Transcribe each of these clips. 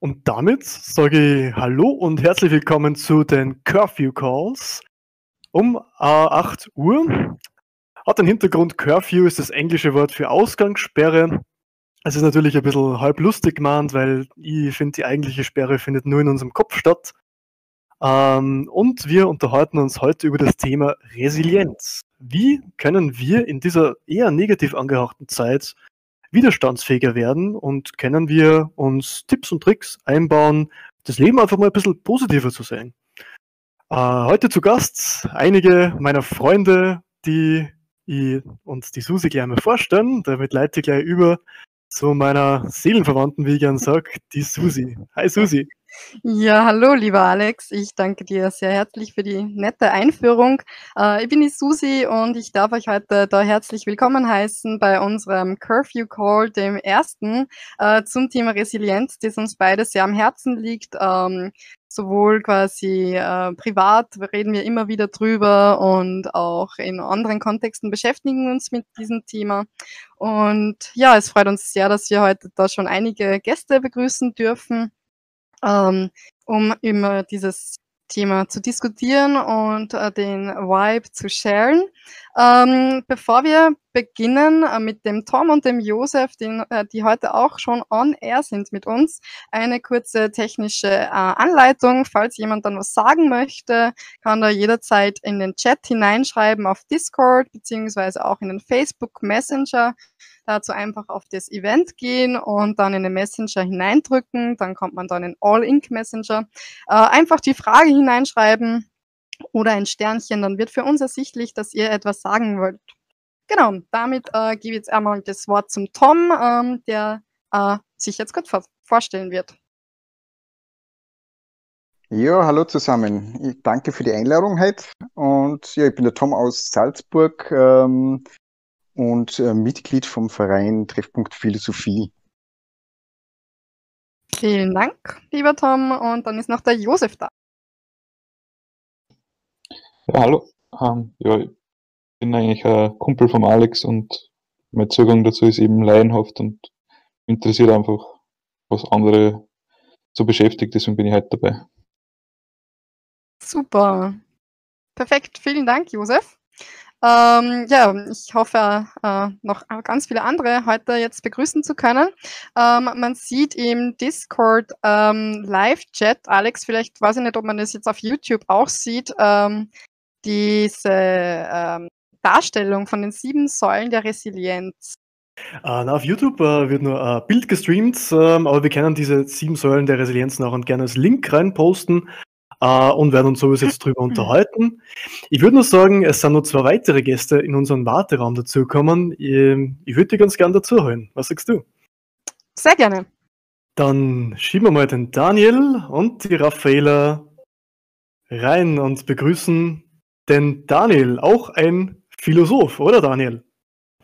Und damit sage ich Hallo und herzlich willkommen zu den Curfew Calls um äh, 8 Uhr. Hat den Hintergrund, Curfew ist das englische Wort für Ausgangssperre. Es ist natürlich ein bisschen halb lustig gemeint, weil ich finde, die eigentliche Sperre findet nur in unserem Kopf statt. Ähm, und wir unterhalten uns heute über das Thema Resilienz. Wie können wir in dieser eher negativ angehauchten Zeit widerstandsfähiger werden und können wir uns Tipps und Tricks einbauen, das Leben einfach mal ein bisschen positiver zu sehen. Äh, heute zu Gast einige meiner Freunde, die ich und die Susi gleich mal vorstellen. Damit leite ich gleich über zu meiner Seelenverwandten, wie ich gern sage, die Susi. Hi Susi. Ja, hallo, lieber Alex. Ich danke dir sehr herzlich für die nette Einführung. Äh, ich bin die Susi und ich darf euch heute da herzlich willkommen heißen bei unserem Curfew Call, dem ersten äh, zum Thema Resilienz, das uns beide sehr am Herzen liegt. Ähm, sowohl quasi äh, privat reden wir immer wieder drüber und auch in anderen Kontexten beschäftigen wir uns mit diesem Thema. Und ja, es freut uns sehr, dass wir heute da schon einige Gäste begrüßen dürfen ähm, um über dieses Thema zu diskutieren und äh, den Vibe zu sharen. Ähm, bevor wir beginnen äh, mit dem Tom und dem Josef, den, äh, die heute auch schon on air sind mit uns, eine kurze technische äh, Anleitung. Falls jemand dann was sagen möchte, kann da jederzeit in den Chat hineinschreiben auf Discord beziehungsweise auch in den Facebook Messenger. Dazu einfach auf das Event gehen und dann in den Messenger hineindrücken. Dann kommt man dann in All-Ink Messenger. Äh, einfach die Frage hineinschreiben oder ein Sternchen. Dann wird für uns ersichtlich, dass ihr etwas sagen wollt. Genau, damit äh, gebe ich jetzt einmal das Wort zum Tom, ähm, der äh, sich jetzt kurz vor vorstellen wird. Ja, hallo zusammen. Ich danke für die Einladung heute. Und ja, ich bin der Tom aus Salzburg. Ähm, und äh, Mitglied vom Verein Treffpunkt Philosophie. Vielen Dank, lieber Tom. Und dann ist noch der Josef da. Ja, hallo. Ähm, ja, ich bin eigentlich ein Kumpel vom Alex und mein Zugang dazu ist eben laienhaft und interessiert einfach, was andere so beschäftigt. Deswegen bin ich heute dabei. Super. Perfekt. Vielen Dank, Josef. Ähm, ja, ich hoffe, äh, noch ganz viele andere heute jetzt begrüßen zu können. Ähm, man sieht im Discord ähm, Live-Chat, Alex, vielleicht weiß ich nicht, ob man das jetzt auf YouTube auch sieht, ähm, diese ähm, Darstellung von den sieben Säulen der Resilienz. Uh, na, auf YouTube uh, wird nur uh, Bild gestreamt, ähm, aber wir können diese sieben Säulen der Resilienz noch und gerne als Link reinposten äh, und werden uns sowieso jetzt drüber unterhalten. Ich würde nur sagen, es sind noch zwei weitere Gäste in unseren Warteraum dazugekommen. Ich, ich würde die ganz gern dazu holen. Was sagst du? Sehr gerne. Dann schieben wir mal den Daniel und die Raffaela rein und begrüßen den Daniel, auch ein Philosoph, oder Daniel?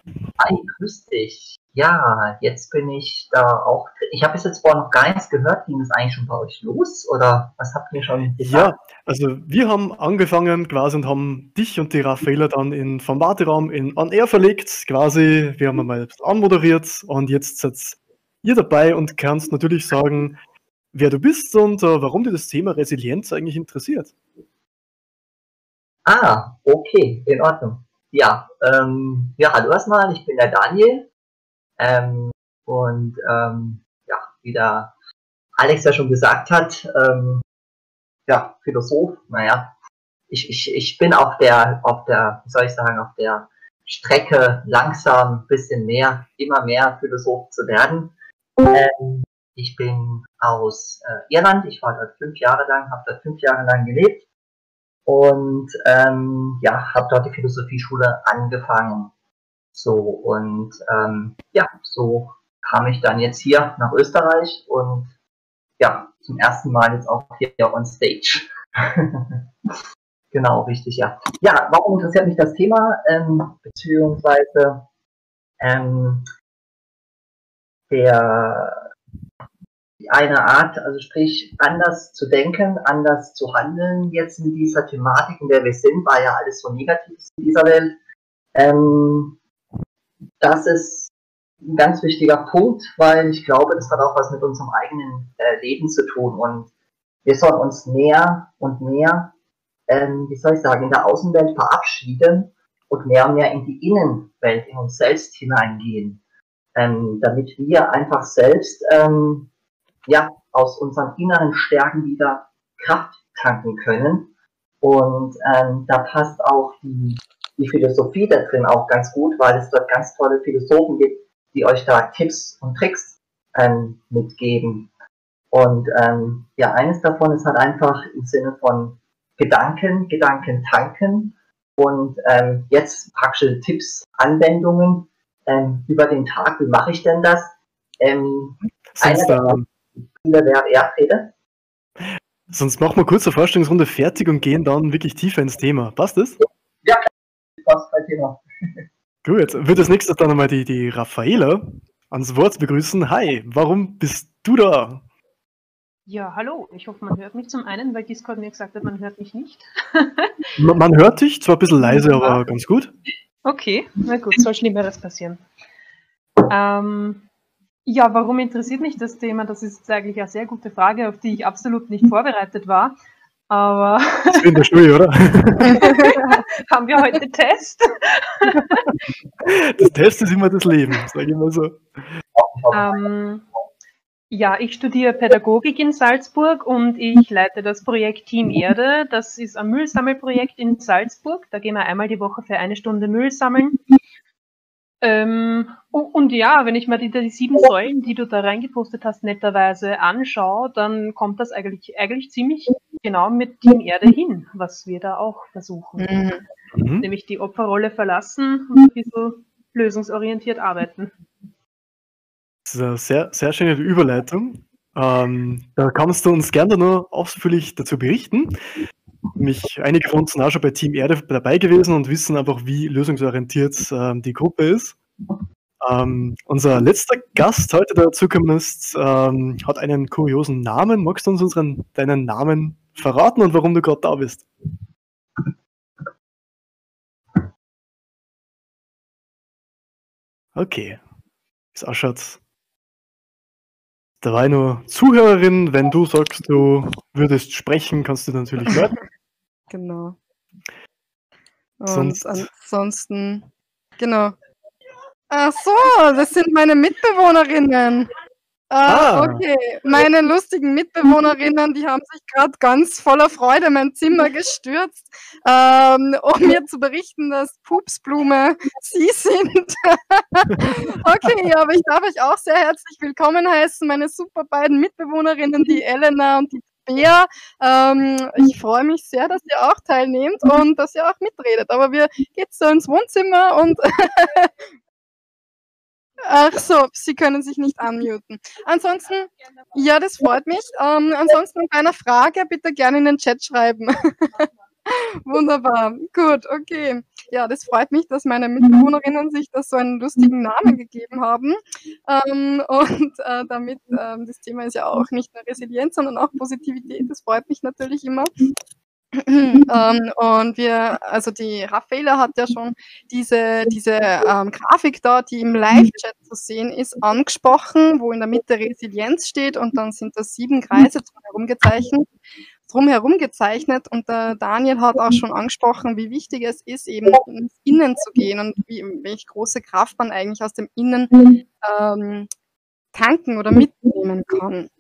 Hi, grüß dich. Ja, jetzt bin ich da auch. Ich habe bis jetzt vorher noch gar nichts gehört. Ging es eigentlich schon bei euch los? Oder was habt ihr schon gesagt? Ja, also wir haben angefangen quasi und haben dich und die Raffaela dann in, vom Warteraum in On Air verlegt. Quasi, wir haben mal anmoderiert und jetzt seid ihr dabei und kannst natürlich sagen, wer du bist und uh, warum dir das Thema Resilienz eigentlich interessiert. Ah, okay, in Ordnung. Ja, ähm, ja, hallo erstmal, ich bin der Daniel. Ähm, und ähm, ja, wie der Alex ja schon gesagt hat, ähm, ja, Philosoph, naja, ich, ich, ich bin auf der, auf der, wie soll ich sagen, auf der Strecke langsam ein bisschen mehr, immer mehr Philosoph zu werden. Ähm, ich bin aus äh, Irland, ich war dort fünf Jahre lang, habe dort fünf Jahre lang gelebt und ähm, ja, habe dort die Philosophieschule angefangen. So, und ähm, ja, so kam ich dann jetzt hier nach Österreich und ja, zum ersten Mal jetzt auch hier on stage. genau, richtig, ja. Ja, warum interessiert mich das Thema? Ähm, beziehungsweise ähm, der eine Art, also sprich anders zu denken, anders zu handeln jetzt in dieser Thematik, in der wir sind, war ja alles so negativ in dieser Welt. Ähm, das ist ein ganz wichtiger Punkt, weil ich glaube, das hat auch was mit unserem eigenen äh, Leben zu tun. Und wir sollen uns mehr und mehr, ähm, wie soll ich sagen, in der Außenwelt verabschieden und mehr und mehr in die Innenwelt, in uns selbst hineingehen, ähm, damit wir einfach selbst ähm, ja, aus unseren inneren Stärken wieder Kraft tanken können. Und ähm, da passt auch die, die Philosophie da drin auch ganz gut, weil es dort ganz tolle Philosophen gibt, die euch da Tipps und Tricks ähm, mitgeben. Und ähm, ja, eines davon ist halt einfach im Sinne von Gedanken, Gedanken tanken und ähm, jetzt praktische Tipps, Anwendungen ähm, über den Tag. Wie mache ich denn das? Ähm, Sonst, eine der wäre, ja, Peter? sonst machen wir kurz eine Vorstellungsrunde fertig und gehen dann wirklich tiefer ins Thema. Passt das? Ja, klar. Passt kein Thema. Gut, jetzt wird als nächstes dann nochmal die, die Raffaela ans Wort begrüßen. Hi, warum bist du da? Ja, hallo. Ich hoffe, man hört mich zum einen, weil Discord mir gesagt hat, man hört mich nicht. Man man hört dich, zwar ein bisschen leise, aber ganz gut. Okay, na gut, soll Schlimmeres passieren. Ähm, ja, warum interessiert mich das Thema? Das ist eigentlich eine sehr gute Frage, auf die ich absolut nicht vorbereitet war. Aber Das ist in der Schule, oder? haben wir heute Test? Das Test ist immer das Leben, sage ich mal so. Ähm, ja, ich studiere Pädagogik in Salzburg und ich leite das Projekt Team Erde. Das ist ein Müllsammelprojekt in Salzburg. Da gehen wir einmal die Woche für eine Stunde Müll sammeln. Ähm, u- und ja, wenn ich mir die, die sieben Säulen, die du da reingepostet hast, netterweise anschaue, dann kommt das eigentlich, eigentlich ziemlich genau mit Team Erde hin, was wir da auch versuchen. Mhm. Nämlich die Opferrolle verlassen und ein bisschen lösungsorientiert arbeiten. Das ist eine sehr, sehr schöne Überleitung. Ähm, da kannst du uns gerne noch ausführlich dazu berichten. Mich, einige von uns sind auch schon bei Team Erde dabei gewesen und wissen einfach, wie lösungsorientiert ähm, die Gruppe ist. Ähm, unser letzter Gast heute, der dazugekommen ist, ähm, hat einen kuriosen Namen. Magst du uns unseren, deinen Namen verraten und warum du gerade da bist? Okay. Es ausschaut. Da war nur Zuhörerin. Wenn du sagst, du würdest sprechen, kannst du natürlich warten. Genau. Und Sonst- ansonsten, genau. Ach so, das sind meine Mitbewohnerinnen. Ah, Ah. okay. Meine lustigen Mitbewohnerinnen, die haben sich gerade ganz voller Freude in mein Zimmer gestürzt, ähm, um mir zu berichten, dass Pupsblume sie sind. okay, aber ich darf euch auch sehr herzlich willkommen heißen, meine super beiden Mitbewohnerinnen, die Elena und die Bea. Ähm, ich freue mich sehr, dass ihr auch teilnehmt und dass ihr auch mitredet. Aber wir gehen so ins Wohnzimmer und Ach so, Sie können sich nicht unmuten. Ansonsten, ja, das freut mich. Ähm, ansonsten bei einer Frage bitte gerne in den Chat schreiben. Wunderbar, gut, okay. Ja, das freut mich, dass meine Mitbewohnerinnen sich da so einen lustigen Namen gegeben haben. Ähm, und äh, damit, ähm, das Thema ist ja auch nicht nur Resilienz, sondern auch Positivität. Das freut mich natürlich immer. ähm, und wir, also die Raffaela hat ja schon diese, diese ähm, Grafik da, die im Live-Chat zu sehen ist, angesprochen, wo in der Mitte Resilienz steht und dann sind da sieben Kreise drumherum gezeichnet, drumherum gezeichnet und der Daniel hat auch schon angesprochen, wie wichtig es ist, eben ins Innen zu gehen und wie, welche große Kraft man eigentlich aus dem Innen ähm, tanken oder mitnehmen kann.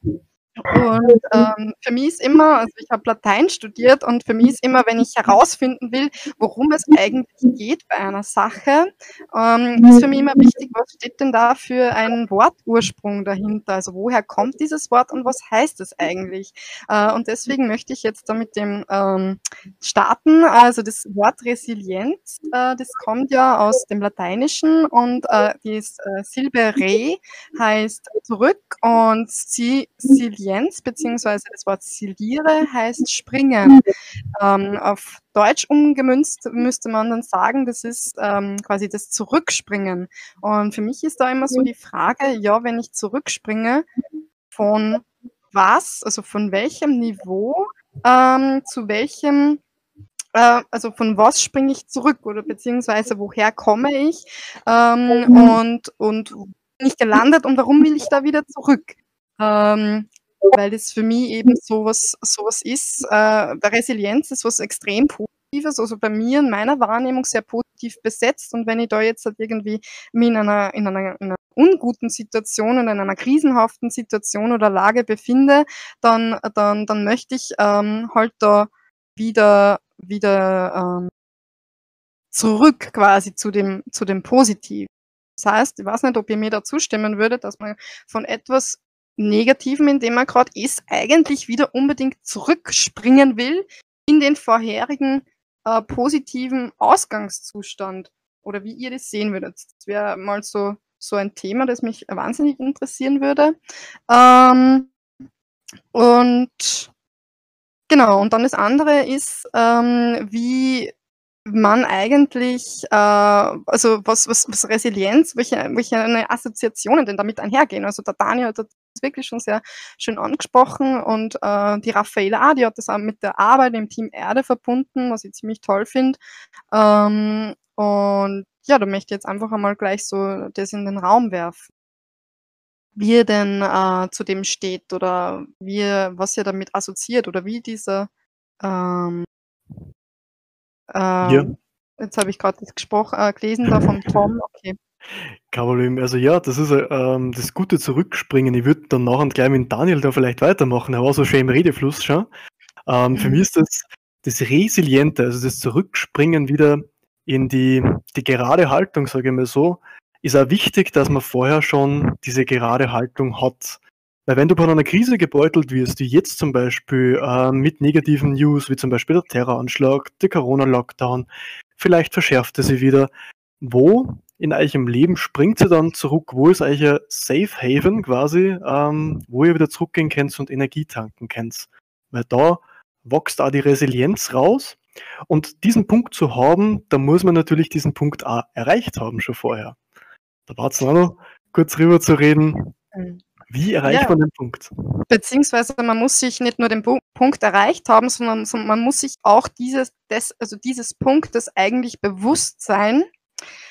Und ähm, für mich ist immer, also ich habe Latein studiert und für mich ist immer, wenn ich herausfinden will, worum es eigentlich geht bei einer Sache, ähm, ist für mich immer wichtig, was steht denn da für ein Wortursprung dahinter? Also woher kommt dieses Wort und was heißt es eigentlich? Äh, und deswegen möchte ich jetzt da mit dem ähm, starten. Also das Wort Resilienz, äh, das kommt ja aus dem Lateinischen und äh, die äh, Silbe re heißt zurück und si Silienz beziehungsweise das Wort siliere heißt springen. Ähm, auf Deutsch umgemünzt müsste man dann sagen, das ist ähm, quasi das Zurückspringen. Und für mich ist da immer so die Frage, ja, wenn ich zurückspringe, von was, also von welchem Niveau ähm, zu welchem äh, also von was springe ich zurück oder beziehungsweise woher komme ich ähm, und, und bin ich gelandet und warum will ich da wieder zurück? Ähm, weil das für mich eben sowas, sowas ist. Äh, Resilienz ist was extrem Positives, also bei mir in meiner Wahrnehmung sehr positiv besetzt. Und wenn ich da jetzt halt irgendwie mich in einer, in einer, in einer unguten Situation oder in einer krisenhaften Situation oder Lage befinde, dann, dann, dann möchte ich ähm, halt da wieder, wieder ähm, zurück quasi zu dem, zu dem Positiven. Das heißt, ich weiß nicht, ob ihr mir da zustimmen würdet, dass man von etwas Negativen, in dem man gerade ist, eigentlich wieder unbedingt zurückspringen will in den vorherigen äh, positiven Ausgangszustand. Oder wie ihr das sehen würdet. Das wäre mal so, so ein Thema, das mich wahnsinnig interessieren würde. Ähm, und genau, und dann das andere ist, ähm, wie man eigentlich, äh, also was, was, was Resilienz, welche, welche Assoziationen denn damit einhergehen. Also der Daniel hat das wirklich schon sehr schön angesprochen und äh, die Raffaela, ah, die hat das auch mit der Arbeit im Team Erde verbunden, was ich ziemlich toll finde. Ähm, und ja, da möchte ich jetzt einfach einmal gleich so das in den Raum werfen. Wie er denn äh, zu dem steht oder wie, was ihr damit assoziiert oder wie dieser ähm. Ähm, jetzt habe ich gerade das gesprochen, äh, gelesen da vom Tom, okay. Kein Problem. Also ja, das ist äh, ähm, das gute Zurückspringen. Ich würde dann nachher gleich mit Daniel da vielleicht weitermachen. Er war so schön im Redefluss schon. Ähm, für Mhm. mich ist das das Resiliente, also das Zurückspringen wieder in die, die gerade Haltung, sage ich mal so, ist auch wichtig, dass man vorher schon diese gerade Haltung hat. Weil wenn du von einer Krise gebeutelt wirst, wie jetzt zum Beispiel äh, mit negativen News, wie zum Beispiel der Terroranschlag, der Corona-Lockdown, vielleicht verschärft er sie wieder, wo in eurem Leben springt ihr dann zurück? Wo ist euer Safe Haven quasi, ähm, wo ihr wieder zurückgehen könnt und Energie tanken könnt? Weil da wächst auch die Resilienz raus. Und diesen Punkt zu haben, da muss man natürlich diesen Punkt auch erreicht haben schon vorher. Da war es noch kurz rüber zu reden. Wie erreicht Ja. man den Punkt? Beziehungsweise man muss sich nicht nur den Pu Punkt erreicht haben, sondern, sondern man muss sich auch dieses, des, also dieses Punktes eigentlich bewusst sein,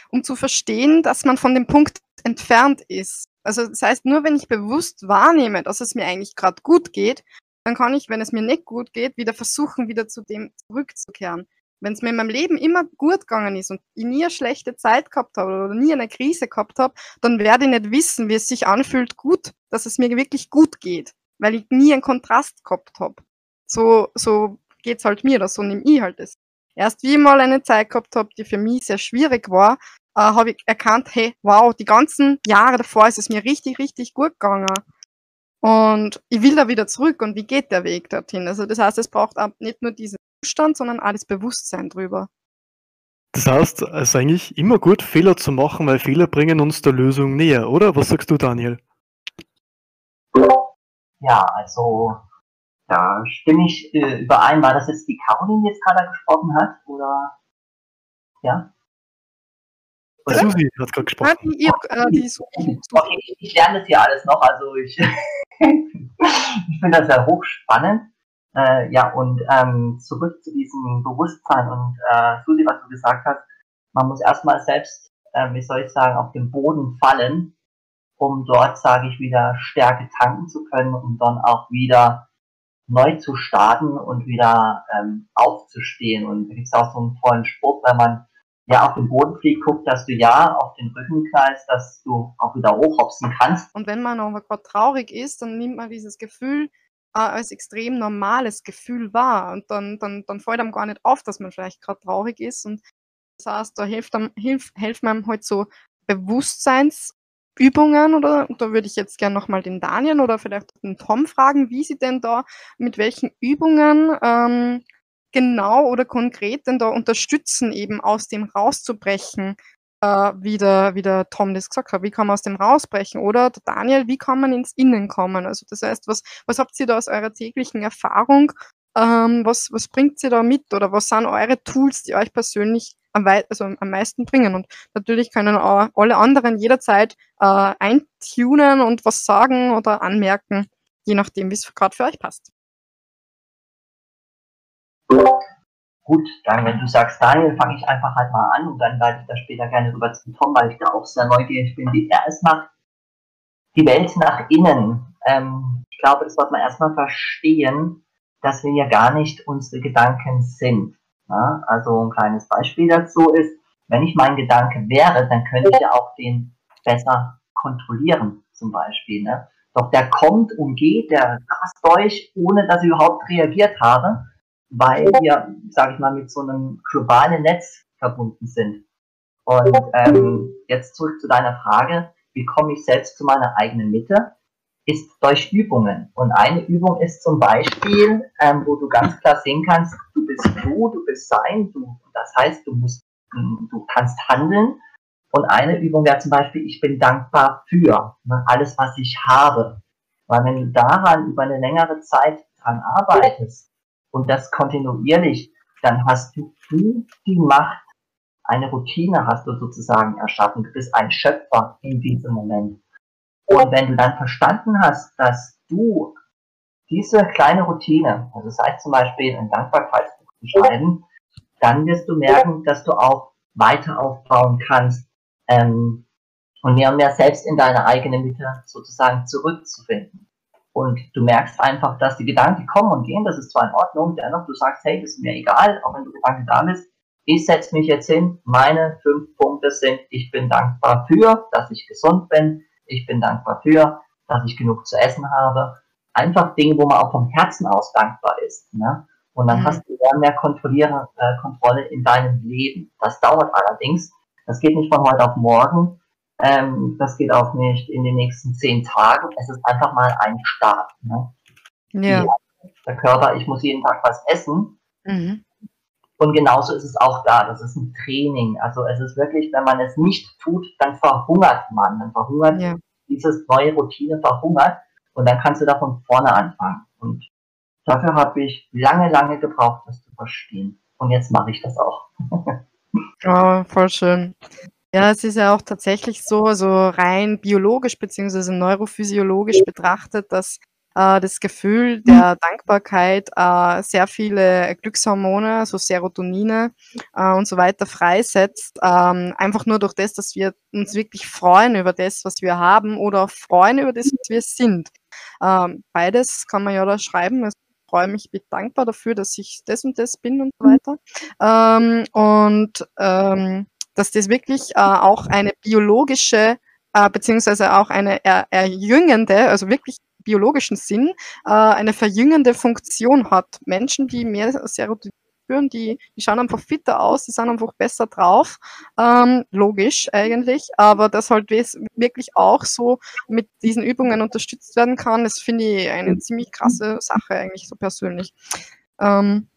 um zu verstehen, dass man von dem Punkt entfernt ist. Also das heißt, nur wenn ich bewusst wahrnehme, dass es mir eigentlich gerade gut geht, dann kann ich, wenn es mir nicht gut geht, wieder versuchen, wieder zu dem zurückzukehren. Wenn es mir in meinem Leben immer gut gegangen ist und ich nie eine schlechte Zeit gehabt habe oder nie eine Krise gehabt habe, dann werde ich nicht wissen, wie es sich anfühlt, gut, dass es mir wirklich gut geht, weil ich nie einen Kontrast gehabt habe. So, so geht's halt mir, oder so nehme ich halt es. Erst wie ich mal eine Zeit gehabt habe, die für mich sehr schwierig war, äh, habe ich erkannt, hey, wow, die ganzen Jahre davor ist es mir richtig, richtig gut gegangen. Und ich will da wieder zurück und wie geht der Weg dorthin? Also das heißt, es braucht auch nicht nur diesen Zustand, sondern auch das Bewusstsein drüber. Das heißt, es ist eigentlich immer gut, Fehler zu machen, weil Fehler bringen uns der Lösung näher, oder? Was sagst du, Daniel? Ja, also da stimme ich äh, überein. War das jetzt die Caroline jetzt gerade gesprochen hat? Oder ja? Die Oder? Susi hat gerade gesprochen. die, ihr, äh, die Okay, ich, lerne das hier alles noch, also ich, ich finde das sehr hochspannend. Äh, ja, und ähm, zurück zu diesem Bewusstsein und äh, Susi, was du gesagt hast, man muss erstmal selbst, äh, wie soll ich sagen, auf den Boden fallen, um dort, sage ich, wieder Stärke tanken zu können, um dann auch wieder neu zu starten und wieder ähm, aufzustehen. Und da gibt auch so einen tollen Spruch, wenn man ja auf den Boden fliegt, guckt, dass du ja auf den Rücken knallst, dass du auch wieder hochhopsen kannst. Und wenn man aber gerade traurig ist, dann nimmt man dieses Gefühl äh, als extrem normales Gefühl wahr. Und dann, dann, dann fällt einem gar nicht auf, dass man vielleicht gerade traurig ist. Und das heißt, da hilft einem, hilf, helfen einem halt so Bewusstseinsübungen oder da würde ich jetzt gerne nochmal den Daniel oder vielleicht den Tom fragen, wie sie denn da, mit welchen Übungen ähm, genau oder konkret denn da unterstützen, eben aus dem rauszubrechen, äh, wie, der, wie der Tom das gesagt hat. Wie kann man aus dem rausbrechen? Oder der Daniel, wie kann man ins Innen kommen? Also das heißt, was, was habt ihr da aus eurer täglichen Erfahrung? Ähm, was, was bringt ihr da mit? Oder was sind eure Tools, die euch persönlich am, wei also am meisten bringen? Und natürlich können auch alle anderen jederzeit äh, eintunen und was sagen oder anmerken, je nachdem, wie es gerade für euch passt. Gut, dann wenn du sagst, Daniel, fange ich einfach halt mal an und dann leite ich da später gerne rüber zum Tom, weil ich da auch sehr neugierig bin, wie er es macht. die Welt nach innen. Ähm, ich glaube, das sollte man erstmal verstehen, dass wir ja gar nicht unsere Gedanken sind. Ja? Also ein kleines Beispiel dazu ist, wenn ich mein Gedanke wäre, dann könnte ich ja auch den besser kontrollieren, zum Beispiel. Ne? Doch der kommt und geht, der rast durch, ohne dass ich überhaupt reagiert habe, weil wir, sage ich mal, mit so einem globalen Netz verbunden sind. Und ähm, jetzt zurück zu deiner Frage, wie komme ich selbst zu meiner eigenen Mitte? Ist durch Übungen. Und eine Übung ist zum Beispiel, ähm, wo du ganz klar sehen kannst, du bist du, du bist sein, du, das heißt, du musst, du kannst handeln und eine Übung wäre zum Beispiel, ich bin dankbar für ne, alles, was ich habe. Weil wenn du daran über eine längere Zeit dran arbeitest und das kontinuierlich, dann hast du, die Macht, eine Routine hast du sozusagen erschaffen. Du bist ein Schöpfer in diesem Moment. Und wenn du dann verstanden hast, dass du diese kleine Routine, also sei es zum Beispiel ein Dankbarkeitsbuch zu schreiben, dann wirst du merken, dass du auch weiter aufbauen kannst ähm, und mehr und mehr selbst in deine eigene Mitte sozusagen zurückzufinden. Und du merkst einfach, dass die Gedanken kommen und gehen, das ist zwar in Ordnung, dennoch du sagst, hey, das ist mir egal, auch wenn du Gedanken da bist, ich setze mich jetzt hin, meine fünf Punkte sind, ich bin dankbar für, dass ich gesund bin, ich bin dankbar für, dass ich genug zu essen habe. Einfach Dinge, wo man auch vom Herzen aus dankbar ist. Ne? Und dann mhm. hast du mehr, mehr äh, Kontrolle in deinem Leben. Das dauert allerdings, das geht nicht von heute auf morgen. Ähm, das geht auch nicht in den nächsten zehn Tagen. Es ist einfach mal ein Start. Ne? Ja. Der Körper, ich muss jeden Tag was essen. Mhm. Und genauso ist es auch da. Das ist ein Training. Also es ist wirklich, wenn man es nicht tut, dann verhungert man. Dann verhungert ja. dieses neue Routine verhungert. Und dann kannst du da von vorne anfangen. Und dafür habe ich lange, lange gebraucht, das zu verstehen. Und jetzt mache ich das auch. Oh, voll schön. Ja, es ist ja auch tatsächlich so, also rein biologisch bzw. neurophysiologisch betrachtet, dass äh, das Gefühl der Dankbarkeit äh, sehr viele Glückshormone, so Serotonine äh, und so weiter freisetzt. Ähm, einfach nur durch das, dass wir uns wirklich freuen über das, was wir haben oder freuen über das, was wir sind. Ähm, beides kann man ja da schreiben. Also freue mich, bin dankbar dafür, dass ich das und das bin und so weiter. Ähm, und ähm, dass das wirklich äh, auch eine biologische äh, beziehungsweise auch eine er, erjüngende, also wirklich biologischen Sinn, äh, eine verjüngende Funktion hat. Menschen, die mehr Serotonin spüren, die, die schauen einfach fitter aus, die sind einfach besser drauf. Ähm, logisch eigentlich, aber das halt wirklich auch so mit diesen Übungen unterstützt werden kann, das finde ich eine ziemlich krasse Sache eigentlich so persönlich. Ähm,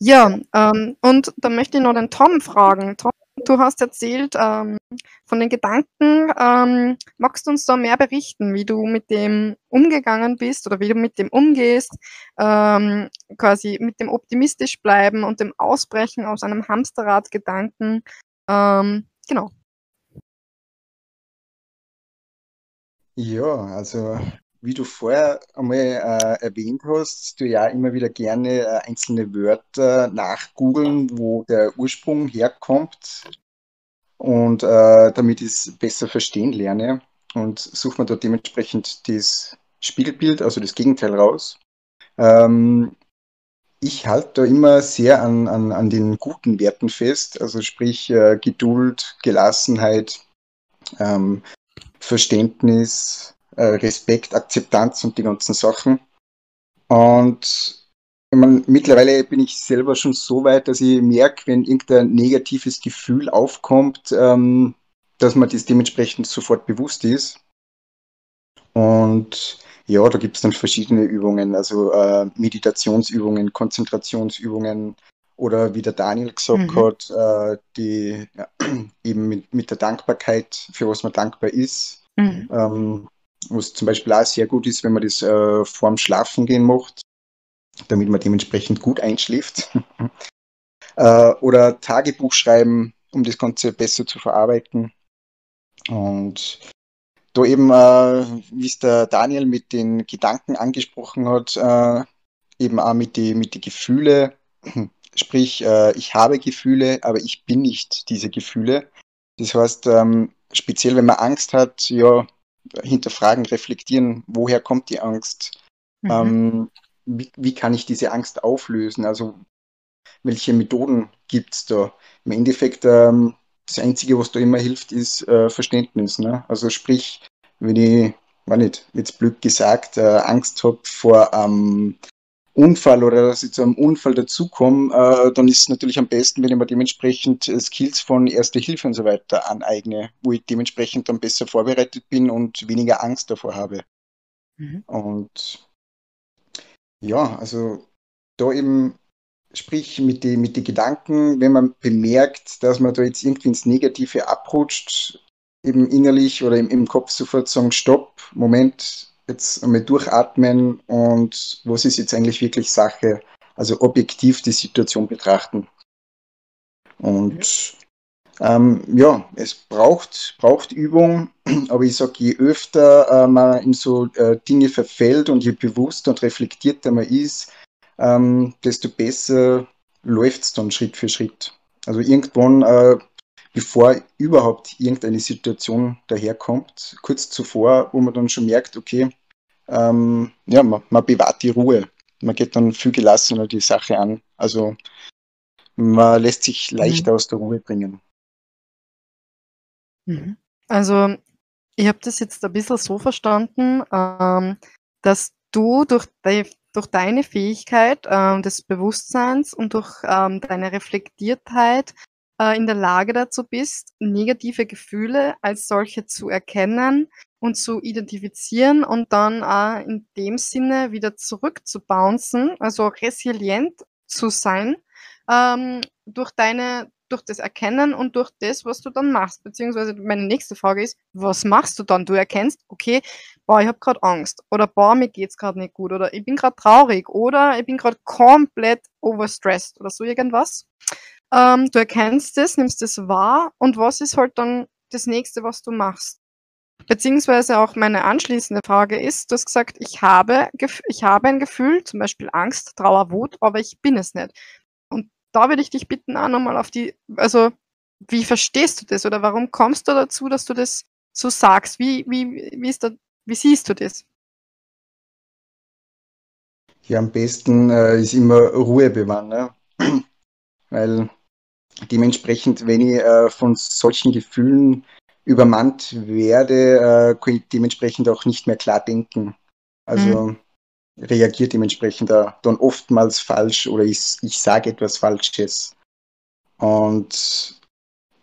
ja, ähm, und dann möchte ich noch den Tom fragen. Tom, du hast erzählt ähm, von den Gedanken. Ähm, magst du uns da mehr berichten, wie du mit dem umgegangen bist oder wie du mit dem umgehst? Ähm, quasi mit dem optimistisch bleiben und dem Ausbrechen aus einem Hamsterrad-Gedanken. Ähm, genau. Ja, also wie du vorher einmal äh, erwähnt hast, du ja immer wieder gerne äh, einzelne Wörter nachgoogeln, wo der Ursprung herkommt und äh, damit ich es besser verstehen lerne und suche mir dort dementsprechend das Spiegelbild, also das Gegenteil raus. Ähm, ich halte da immer sehr an, an, an den guten Werten fest, also sprich äh, Geduld, Gelassenheit, ähm, Verständnis, äh, Respekt, Akzeptanz und die ganzen Sachen. Und ich meine, mittlerweile bin ich selber schon so weit, dass ich merke, wenn irgendein negatives Gefühl aufkommt, ähm, dass man das dementsprechend sofort bewusst ist. Und ja, da gibt es dann verschiedene Übungen, also äh, Meditationsübungen, Konzentrationsübungen oder wie der Daniel gesagt mhm. hat, äh, die ja, eben mit, mit, der Dankbarkeit, für was man dankbar ist. Mhm. Ähm, was zum Beispiel auch sehr gut ist, wenn man das äh, vorm Schlafen gehen macht, damit man dementsprechend gut einschläft. äh, oder Tagebuch schreiben, um das Ganze besser zu verarbeiten. Und da eben, äh, wie es der Daniel mit den Gedanken angesprochen hat, äh, eben auch mit den mit die Gefühle, sprich, äh, ich habe Gefühle, aber ich bin nicht diese Gefühle. Das heißt, ähm, speziell wenn man Angst hat, ja, hinterfragen, reflektieren, woher kommt die Angst? Mhm. Ähm, wie, wie kann ich diese Angst auflösen? Also welche Methoden gibt es da? Im Endeffekt, ähm, das Einzige, was da immer hilft, ist äh, Verständnis. Ne? Also sprich, wenn ich, war nicht, jetzt blöd gesagt, äh, Angst habe vor ähm, Unfall oder dass ich zu einem Unfall dazukomme, äh, dann ist es natürlich am besten, wenn ich mir dementsprechend äh, Skills von Erste Hilfe und so weiter aneigne, wo ich dementsprechend dann besser vorbereitet bin und weniger Angst davor habe. Mhm. Und ja, also da eben, sprich mit den mit die Gedanken, wenn man bemerkt, dass man da jetzt irgendwie ins Negative abrutscht, eben innerlich oder im, im Kopf sofort sagen, stopp, Moment, jetzt einmal durchatmen und was ist jetzt eigentlich wirklich Sache? Also objektiv die Situation betrachten. Und ähm, ja, es braucht, braucht Übung, aber ich sage, je öfter äh, man in so äh, Dinge verfällt und je bewusster und reflektierter man ist, ähm, desto besser läuft es dann Schritt für Schritt. Also irgendwann, äh, bevor überhaupt irgendeine Situation daherkommt, kurz zuvor, wo man dann schon merkt, okay, ähm, ja, man, man bewahrt die Ruhe. Man geht dann viel gelassener die Sache an. Also man lässt sich leichter mhm. aus der Ruhe bringen. Mhm. Also, ich habe das jetzt ein bisschen so verstanden, ähm, dass du durch dei durch deine Fähigkeit, ähm, des Bewusstseins und durch, ähm, deine Reflektiertheit, äh, in der Lage dazu bist, negative Gefühle als solche zu erkennen und zu identifizieren und dann auch in dem Sinne wieder zurückzubouncen, also resilient zu sein, ähm, durch deine durch das Erkennen und durch das, was du dann machst. Beziehungsweise meine nächste Frage ist, was machst du dann? Du erkennst, okay, boah, ich habe gerade Angst oder boah, mir geht's gerade nicht gut oder ich bin gerade traurig oder ich bin gerade komplett overstressed oder so irgendwas. Ähm, du erkennst es, nimmst es wahr und was ist halt dann das nächste, was du machst? Beziehungsweise auch meine anschließende Frage ist, du hast gesagt, ich habe, ich habe ein Gefühl, zum Beispiel Angst, Trauer, Wut, aber ich bin es nicht da würde ich dich bitten, auch nochmal auf die, also wie verstehst du das oder warum kommst du dazu, dass du das so sagst? Wie, wie, wie, ist da, wie siehst du das? Ja, am besten äh, ist immer Ruhe bewahren, ne? weil dementsprechend, wenn ich äh, von solchen Gefühlen übermannt werde, äh, kann ich dementsprechend auch nicht mehr klar denken. Also mhm reagiert dementsprechend dann oftmals falsch oder ich, ich sage etwas Falsches. Und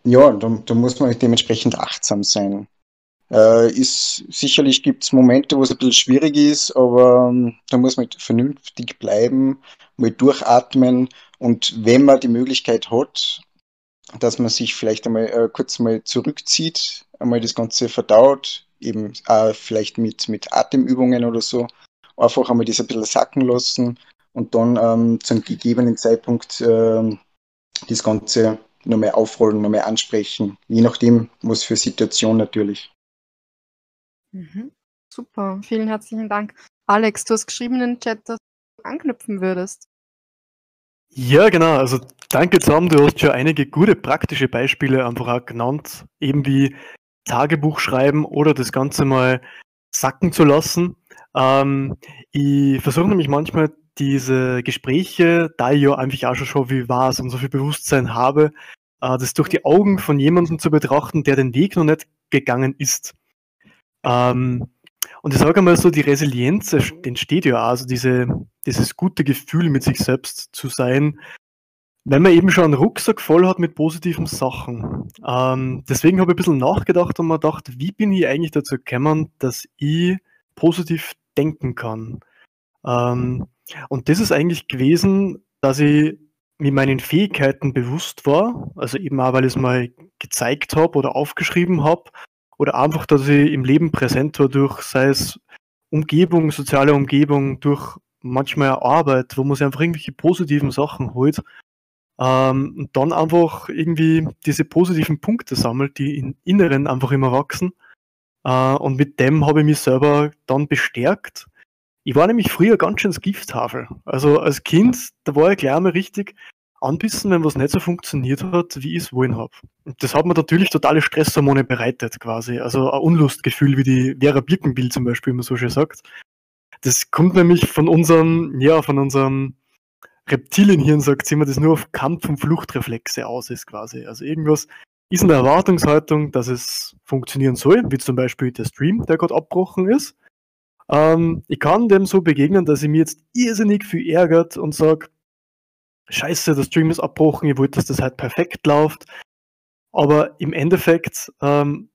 ja, da, da muss man dementsprechend achtsam sein. Äh, ist, sicherlich gibt es Momente, wo es ein bisschen schwierig ist, aber ähm, da muss man vernünftig bleiben, mal durchatmen und wenn man die Möglichkeit hat, dass man sich vielleicht einmal äh, kurz mal zurückzieht, einmal das Ganze verdaut, eben äh, vielleicht mit, mit Atemübungen oder so, einfach einmal das ein bisschen sacken lassen und dann ähm, zu einem gegebenen Zeitpunkt ähm, das Ganze nochmal aufrollen, nochmal ansprechen, je nachdem, was für Situation natürlich. Mhm. Super, vielen herzlichen Dank. Alex, du hast geschrieben in den Chat, dass du anknüpfen würdest. Ja, genau. Also danke zusammen. Du hast schon einige gute praktische Beispiele einfach auch genannt, eben wie Tagebuch schreiben oder das Ganze mal sacken zu lassen. Ähm, ich versuche nämlich manchmal diese Gespräche, da ich ja einfach auch schon schon wie war und so viel Bewusstsein habe, äh, das durch die Augen von jemandem zu betrachten, der den Weg noch nicht gegangen ist. Ähm, und ich sage einmal so, die Resilienz entsteht ja auch, also diese, dieses gute Gefühl mit sich selbst zu sein, wenn man eben schon einen Rucksack voll hat mit positiven Sachen. Ähm, deswegen habe ich ein bisschen nachgedacht und mir gedacht, wie bin ich eigentlich dazu gekommen, dass ich positiv denken kann. Ähm, und das ist eigentlich gewesen, dass ich mir meinen Fähigkeiten bewusst war, also eben auch, weil ich es mal gezeigt habe oder aufgeschrieben habe, oder einfach, dass ich im Leben präsent war durch, sei es Umgebung, soziale Umgebung, durch manchmal Arbeit, wo man sich einfach irgendwelche positiven Sachen holt ähm, und dann einfach irgendwie diese positiven Punkte sammelt, die im Inneren einfach immer wachsen äh, und mit dem habe ich mich selber dann bestärkt. Ich war nämlich früher ganz schön Gifttafel. Also als Kind, da war ich gleich einmal richtig anbissen, wenn was nicht so funktioniert hat, wie ich es wollen habe. Und das hat mir natürlich totale Stresshormone bereitet, quasi. Also ein Unlustgefühl, wie die Vera Birkenbill zum Beispiel immer so schön sagt. Das kommt nämlich von unserem, ja, von unserem Reptilienhirn, sagt sie immer, das nur auf Kampf- und Fluchtreflexe aus ist, quasi. Also irgendwas ist in der Erwartungshaltung, dass es funktionieren soll, wie zum Beispiel der Stream, der gerade abgebrochen ist. Ähm, ich kann dem so begegnen, dass ich mir jetzt irrsinnig viel ärgert und sage, scheiße, der Stream ist abbrochen, ich wollte, dass das halt perfekt läuft. Aber im Endeffekt ähm,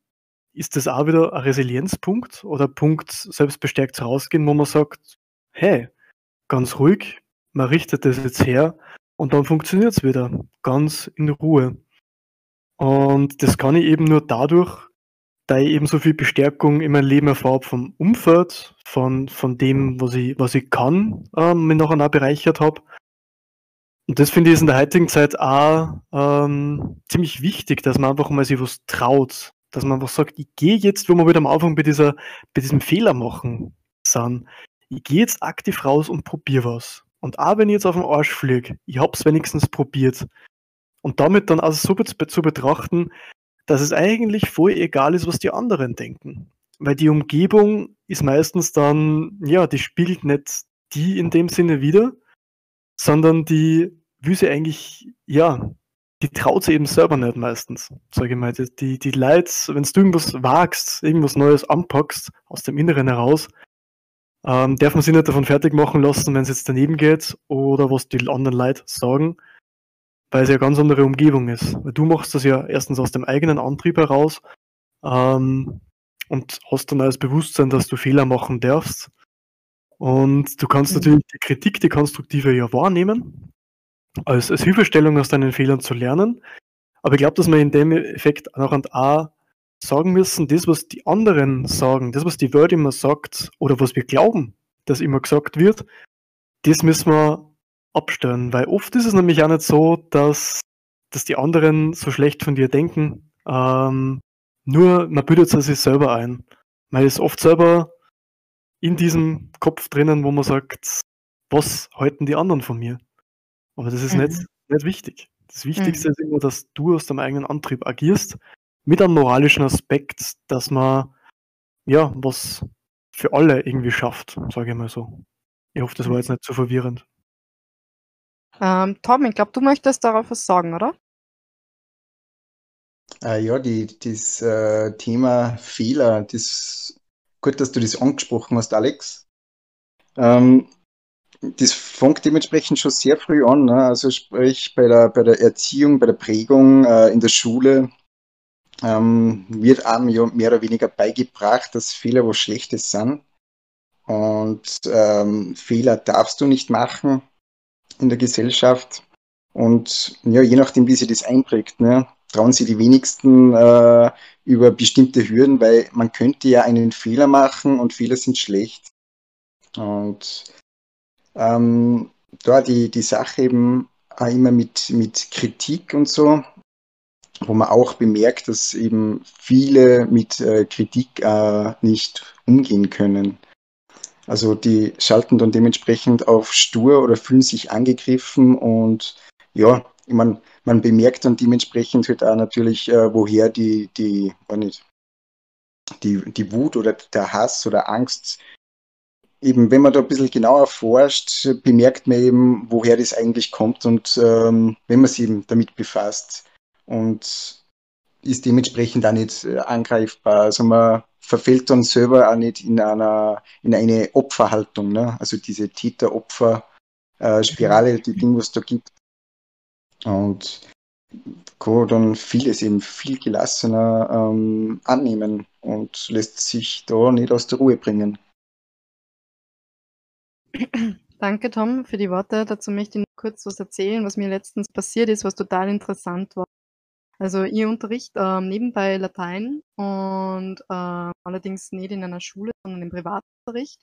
ist das auch wieder ein Resilienzpunkt oder Punkt, selbstbestärkt rausgehen, wo man sagt, hey, ganz ruhig, man richtet das jetzt her und dann funktioniert es wieder, ganz in Ruhe. Und das kann ich eben nur dadurch, da ich eben so viel Bestärkung in meinem Leben erfahre vom Umfeld, von, von dem, was ich, was ich kann, ähm, mich nachher auch bereichert habe. Und das finde ich in der heutigen Zeit auch ähm, ziemlich wichtig, dass man einfach mal sich was traut. Dass man einfach sagt, ich gehe jetzt, wo wir wieder am Anfang bei, dieser, bei diesem Fehler machen sind, ich gehe jetzt aktiv raus und probiere was. Und auch wenn ich jetzt auf den Arsch fliege, ich habe es wenigstens probiert. Und damit dann also so zu betrachten, dass es eigentlich voll egal ist, was die anderen denken. Weil die Umgebung ist meistens dann, ja, die spiegelt nicht die in dem Sinne wieder, sondern die will sie eigentlich, ja, die traut sie eben selber nicht meistens, sage ich mal. Die, die Leute, wenn du irgendwas wagst, irgendwas Neues anpackst, aus dem Inneren heraus, ähm, darf man sich nicht davon fertig machen lassen, wenn es jetzt daneben geht oder was die anderen Leute sagen, weil es ja eine ganz andere Umgebung ist. Weil du machst das ja erstens aus dem eigenen Antrieb heraus ähm, und hast dann als Bewusstsein, dass du Fehler machen darfst. Und du kannst mhm. natürlich die Kritik, die konstruktive ja wahrnehmen, als, als Hilfestellung aus deinen Fehlern zu lernen. Aber ich glaube, dass man in dem Effekt noch an A sagen müssen, das, was die anderen sagen, das, was die Welt immer sagt, oder was wir glauben, dass immer gesagt wird, das müssen wir abstellen. Weil oft ist es nämlich auch nicht so, dass, dass die anderen so schlecht von dir denken. Ähm, nur man bildet es sich selber ein. Man ist oft selber in diesem Kopf drinnen, wo man sagt, was halten die anderen von mir? Aber das ist mhm. nicht, nicht wichtig. Das Wichtigste mhm. ist immer, dass du aus deinem eigenen Antrieb agierst mit einem moralischen Aspekt, dass man ja was für alle irgendwie schafft, sage ich mal so. Ich hoffe, das war jetzt nicht zu so verwirrend. Ähm, Tom, ich glaube, du möchtest darauf was sagen, oder? Äh, ja, die, das äh, Thema Fehler, das gut, dass du das angesprochen hast, Alex. Ähm, das fängt dementsprechend schon sehr früh an. Ne? Also sprich bei der, bei der Erziehung, bei der Prägung äh, in der Schule ähm, wird einem ja mehr oder weniger beigebracht, dass Fehler was Schlechtes sind. Und ähm, Fehler darfst du nicht machen in der Gesellschaft. Und ja, je nachdem, wie sie das einprägt, ne, trauen sie die wenigsten äh, über bestimmte Hürden, weil man könnte ja einen Fehler machen und Fehler sind schlecht. Und ähm, da die, die Sache eben auch immer mit, mit Kritik und so, wo man auch bemerkt, dass eben viele mit äh, Kritik äh, nicht umgehen können. Also die schalten dann dementsprechend auf stur oder fühlen sich angegriffen und ja, ich meine, man bemerkt dann dementsprechend halt auch natürlich, äh, woher die, die, nicht, die, die Wut oder der Hass oder Angst, eben wenn man da ein bisschen genauer forscht, bemerkt man eben, woher das eigentlich kommt und ähm, wenn man sich eben damit befasst und ist dementsprechend auch nicht äh, angreifbar. Also man verfällt dann selber auch nicht in einer in eine Opferhaltung, ne? also diese Täter-Opfer-Spirale, äh, die Ding, was da gibt. Und kann dann vieles eben viel gelassener ähm, annehmen und lässt sich da nicht aus der Ruhe bringen. Danke, Tom, für die Worte. Dazu möchte ich noch kurz was erzählen, was mir letztens passiert ist, was total interessant war. Also ich unterrichte ähm, nebenbei Latein und äh, allerdings nicht in einer Schule, sondern im Privatunterricht.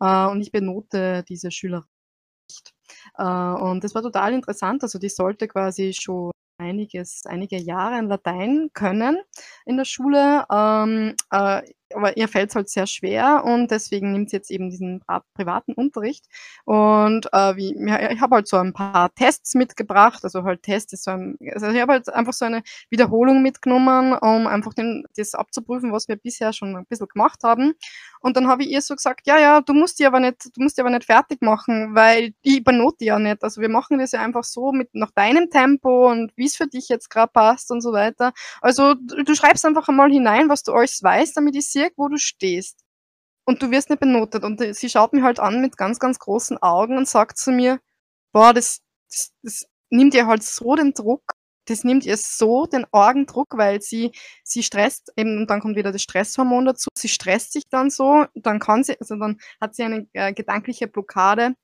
Äh, und ich benote diese Schülerin nicht. Äh, und das war total interessant. Also die sollte quasi schon einiges, einige Jahre in Latein können in der Schule. Ähm, äh, aber ihr fällt es halt sehr schwer und deswegen nimmt sie jetzt eben diesen privaten Unterricht. Und äh, wie, ja, ich habe halt so ein paar Tests mitgebracht, also halt Tests ist so ein, also ich habe halt einfach so eine Wiederholung mitgenommen, um einfach den, das abzuprüfen, was wir bisher schon ein bisschen gemacht haben. Und dann habe ich ihr so gesagt, ja, ja, du musst die aber nicht, du musst die aber nicht fertig machen, weil ich übernote ja nicht. Also wir machen das ja einfach so mit nach deinem Tempo und wie es für dich jetzt gerade passt und so weiter. Also du, du schreibst einfach einmal hinein, was du alles weißt, damit ich sehe, wo du stehst. Und du wirst nicht benotet. Und sie schaut mich halt an mit ganz, ganz großen Augen und sagt zu mir, boah, das, das, das nimmt ihr halt so den Druck das nimmt ihr so den Orgendruck, weil sie, sie stresst eben, und dann kommt wieder das Stresshormon dazu, sie stresst sich dann so, dann kann sie, also dann hat sie eine äh, gedankliche Blockade,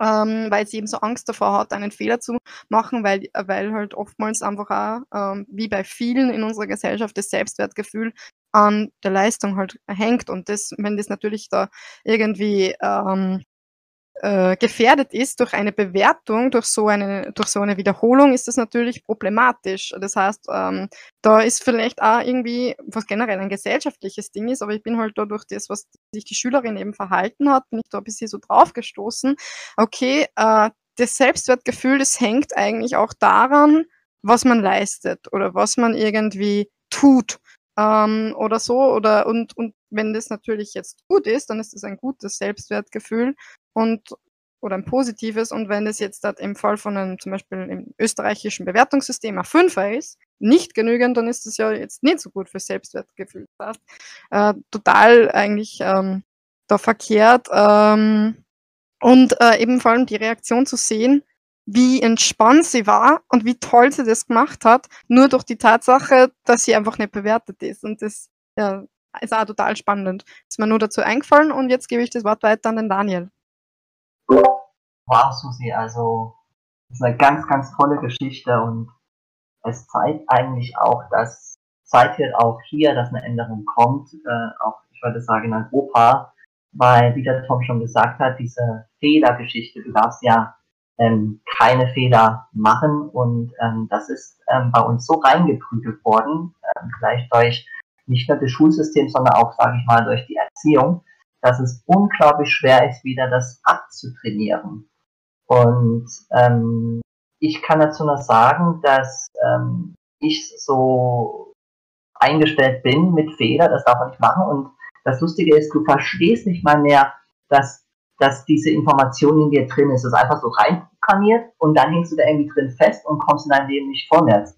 ähm, weil sie eben so Angst davor hat, einen Fehler zu machen, weil, weil halt oftmals einfach auch, ähm, wie bei vielen in unserer Gesellschaft, das Selbstwertgefühl an der Leistung halt hängt. Und das, wenn das natürlich da irgendwie ähm, äh, gefährdet ist durch eine Bewertung, durch so eine, durch so eine Wiederholung, ist das natürlich problematisch. Das heißt, ähm, da ist vielleicht auch irgendwie, was generell ein gesellschaftliches Ding ist, aber ich bin halt da durch das, was sich die Schülerin eben verhalten hat, bin ich da ein bisschen so draufgestoßen. Okay, äh, das Selbstwertgefühl, das hängt eigentlich auch daran, was man leistet oder was man irgendwie tut ähm, oder so. Oder und, und wenn das natürlich jetzt gut ist, dann ist das ein gutes Selbstwertgefühl und oder ein positives und wenn es jetzt im Fall von einem zum Beispiel im österreichischen Bewertungssystem ein Fünfer ist, nicht genügend, dann ist das ja jetzt nicht so gut für Selbstwertgefühl. Das heißt, äh, total eigentlich ähm, da verkehrt ähm, und äh, eben vor allem die Reaktion zu sehen, wie entspannt sie war und wie toll sie das gemacht hat, nur durch die Tatsache, dass sie einfach nicht bewertet ist. Und das ja, ist auch total spannend. Ist mir nur dazu eingefallen und jetzt gebe ich das Wort weiter an den Daniel. Wow, Susi, also das ist eine ganz, ganz tolle Geschichte und es zeigt eigentlich auch, dass seither auch hier, dass eine Änderung kommt, äh, auch ich würde sagen in Europa, weil wie der Tom schon gesagt hat, diese Fehlergeschichte, du darfst ja ähm, keine Fehler machen und ähm, das ist ähm, bei uns so reingeprügelt worden, ähm, vielleicht durch nicht nur das Schulsystem, sondern auch, sage ich mal, durch die Erziehung, dass es unglaublich schwer ist, wieder das abzutrainieren. Und ähm, ich kann dazu noch sagen, dass ähm, ich so eingestellt bin mit Fehler, das darf man nicht machen. Und das Lustige ist, du verstehst nicht mal mehr, dass, dass diese Information in dir drin ist. Es ist einfach so reinprogrammiert und dann hängst du da irgendwie drin fest und kommst in dein Leben nicht vorwärts.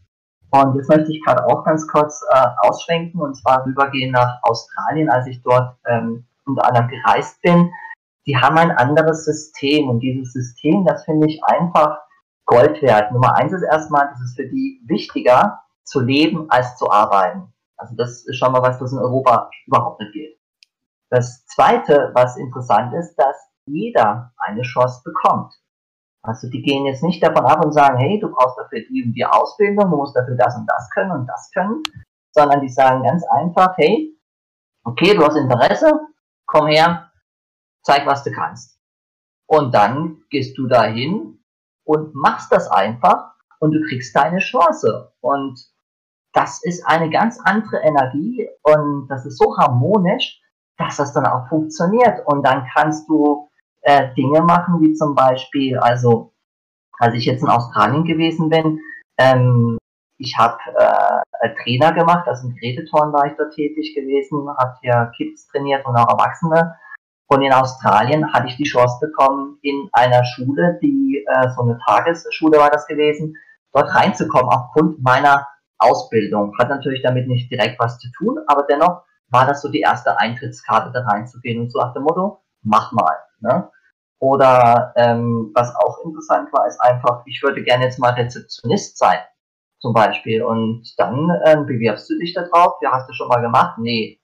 Und jetzt möchte ich gerade auch ganz kurz äh, ausschwenken und zwar rübergehen nach Australien, als ich dort ähm, unter anderem gereist bin, die haben ein anderes System und dieses System, das finde ich einfach Gold wert. Nummer eins ist erstmal, es ist für die wichtiger zu leben als zu arbeiten. Also das ist schon mal was, das in Europa überhaupt nicht geht. Das zweite, was interessant ist, dass jeder eine Chance bekommt. Also die gehen jetzt nicht davon ab und sagen, hey, du brauchst dafür die und die Ausbildung, du musst dafür das und das können und das können, sondern die sagen ganz einfach, hey, okay, du hast Interesse, komm her, zeig, was du kannst. Und dann gehst du dahin und machst das einfach und du kriegst deine Chance. Und das ist eine ganz andere Energie und das ist so harmonisch, dass das dann auch funktioniert. Und dann kannst du äh, Dinge machen, wie zum Beispiel, also als ich jetzt in Australien gewesen bin, ähm, ich habe äh, Trainer gemacht, also im Gerätetorn war ich dort tätig gewesen, habe hier Kids trainiert und auch Erwachsene. Und in Australien hatte ich die Chance bekommen, in einer Schule, die äh, so eine Tagesschule war das gewesen, dort reinzukommen aufgrund meiner Ausbildung. Hat natürlich damit nicht direkt was zu tun, aber dennoch war das so die erste Eintrittskarte, da reinzugehen und so nach dem Motto, mach mal. Ne? Oder ähm, was auch interessant war, ist einfach, ich würde gerne jetzt mal Rezeptionist sein zum Beispiel. Und dann äh, bewirbst du dich da drauf. Ja, hast du schon mal gemacht? Nee.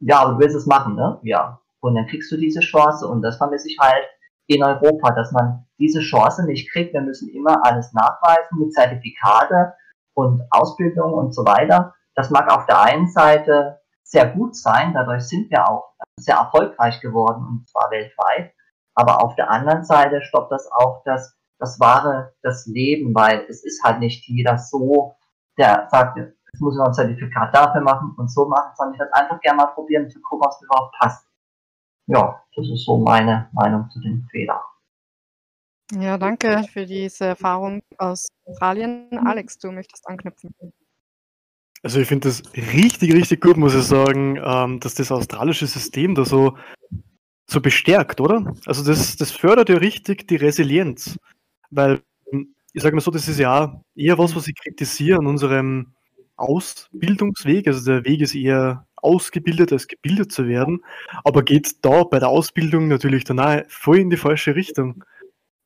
Ja, aber du willst es machen, ne? Ja. Und dann kriegst du diese Chance. Und das vermisse ich halt in Europa, dass man diese Chance nicht kriegt. Wir müssen immer alles nachweisen mit Zertifikate und Ausbildung und so weiter. Das mag auf der einen Seite sehr gut sein, dadurch sind wir auch sehr erfolgreich geworden und zwar weltweit. Aber auf der anderen Seite stoppt das auch das das wahre, das Leben, weil es ist halt nicht jeder so, der sagt, jetzt muss ich noch ein Zertifikat dafür machen und so machen, sondern ich werde einfach gerne mal probieren, zu gucken, ob es überhaupt passt. Ja, das ist so meine Meinung zu den Fehlern. Ja, danke für diese Erfahrung aus Australien. Alex, du möchtest anknüpfen. Also ich finde das richtig, richtig gut, muss ich sagen, ähm, dass das australische System da so, so bestärkt, oder? Also das, das fördert ja richtig die Resilienz. Weil, ich sage mal so, das ist ja eher was, was ich kritisiere an unserem Ausbildungsweg. Also der Weg ist eher ausgebildet als gebildet zu werden, aber geht da bei der Ausbildung natürlich dann auch voll in die falsche Richtung.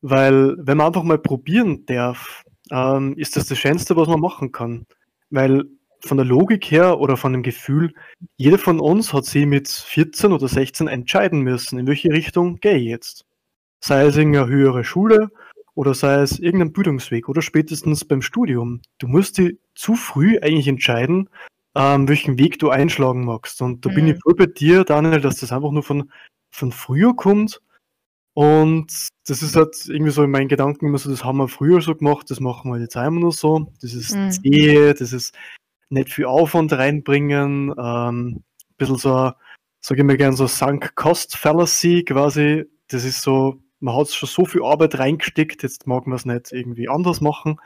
Weil wenn man einfach mal probieren darf, ähm, ist das das Schönste, was man machen kann. Weil von der Logik her oder von dem Gefühl, jeder von uns hat sich mit 14 oder 16 entscheiden müssen, in welche Richtung gehe ich jetzt. Sei es in eine höhere Schule oder sei es irgendein Bildungsweg oder spätestens beim Studium. Du musst dich zu früh eigentlich entscheiden, ähm, welchen Weg du einschlagen magst. Und da mhm. bin ich voll bei dir, Daniel, dass das einfach nur von, von früher kommt und das ist halt irgendwie so in meinen Gedanken immer so, das haben wir früher so gemacht, das machen wir jetzt einmal nur so. Das ist mhm. zäh, das ist nicht viel Aufwand reinbringen, ähm, ein bisschen so, sage ich mir gerne so Sunk Cost Fallacy quasi. Das ist so, man hat schon so viel Arbeit reingesteckt, jetzt mag man es nicht irgendwie anders machen.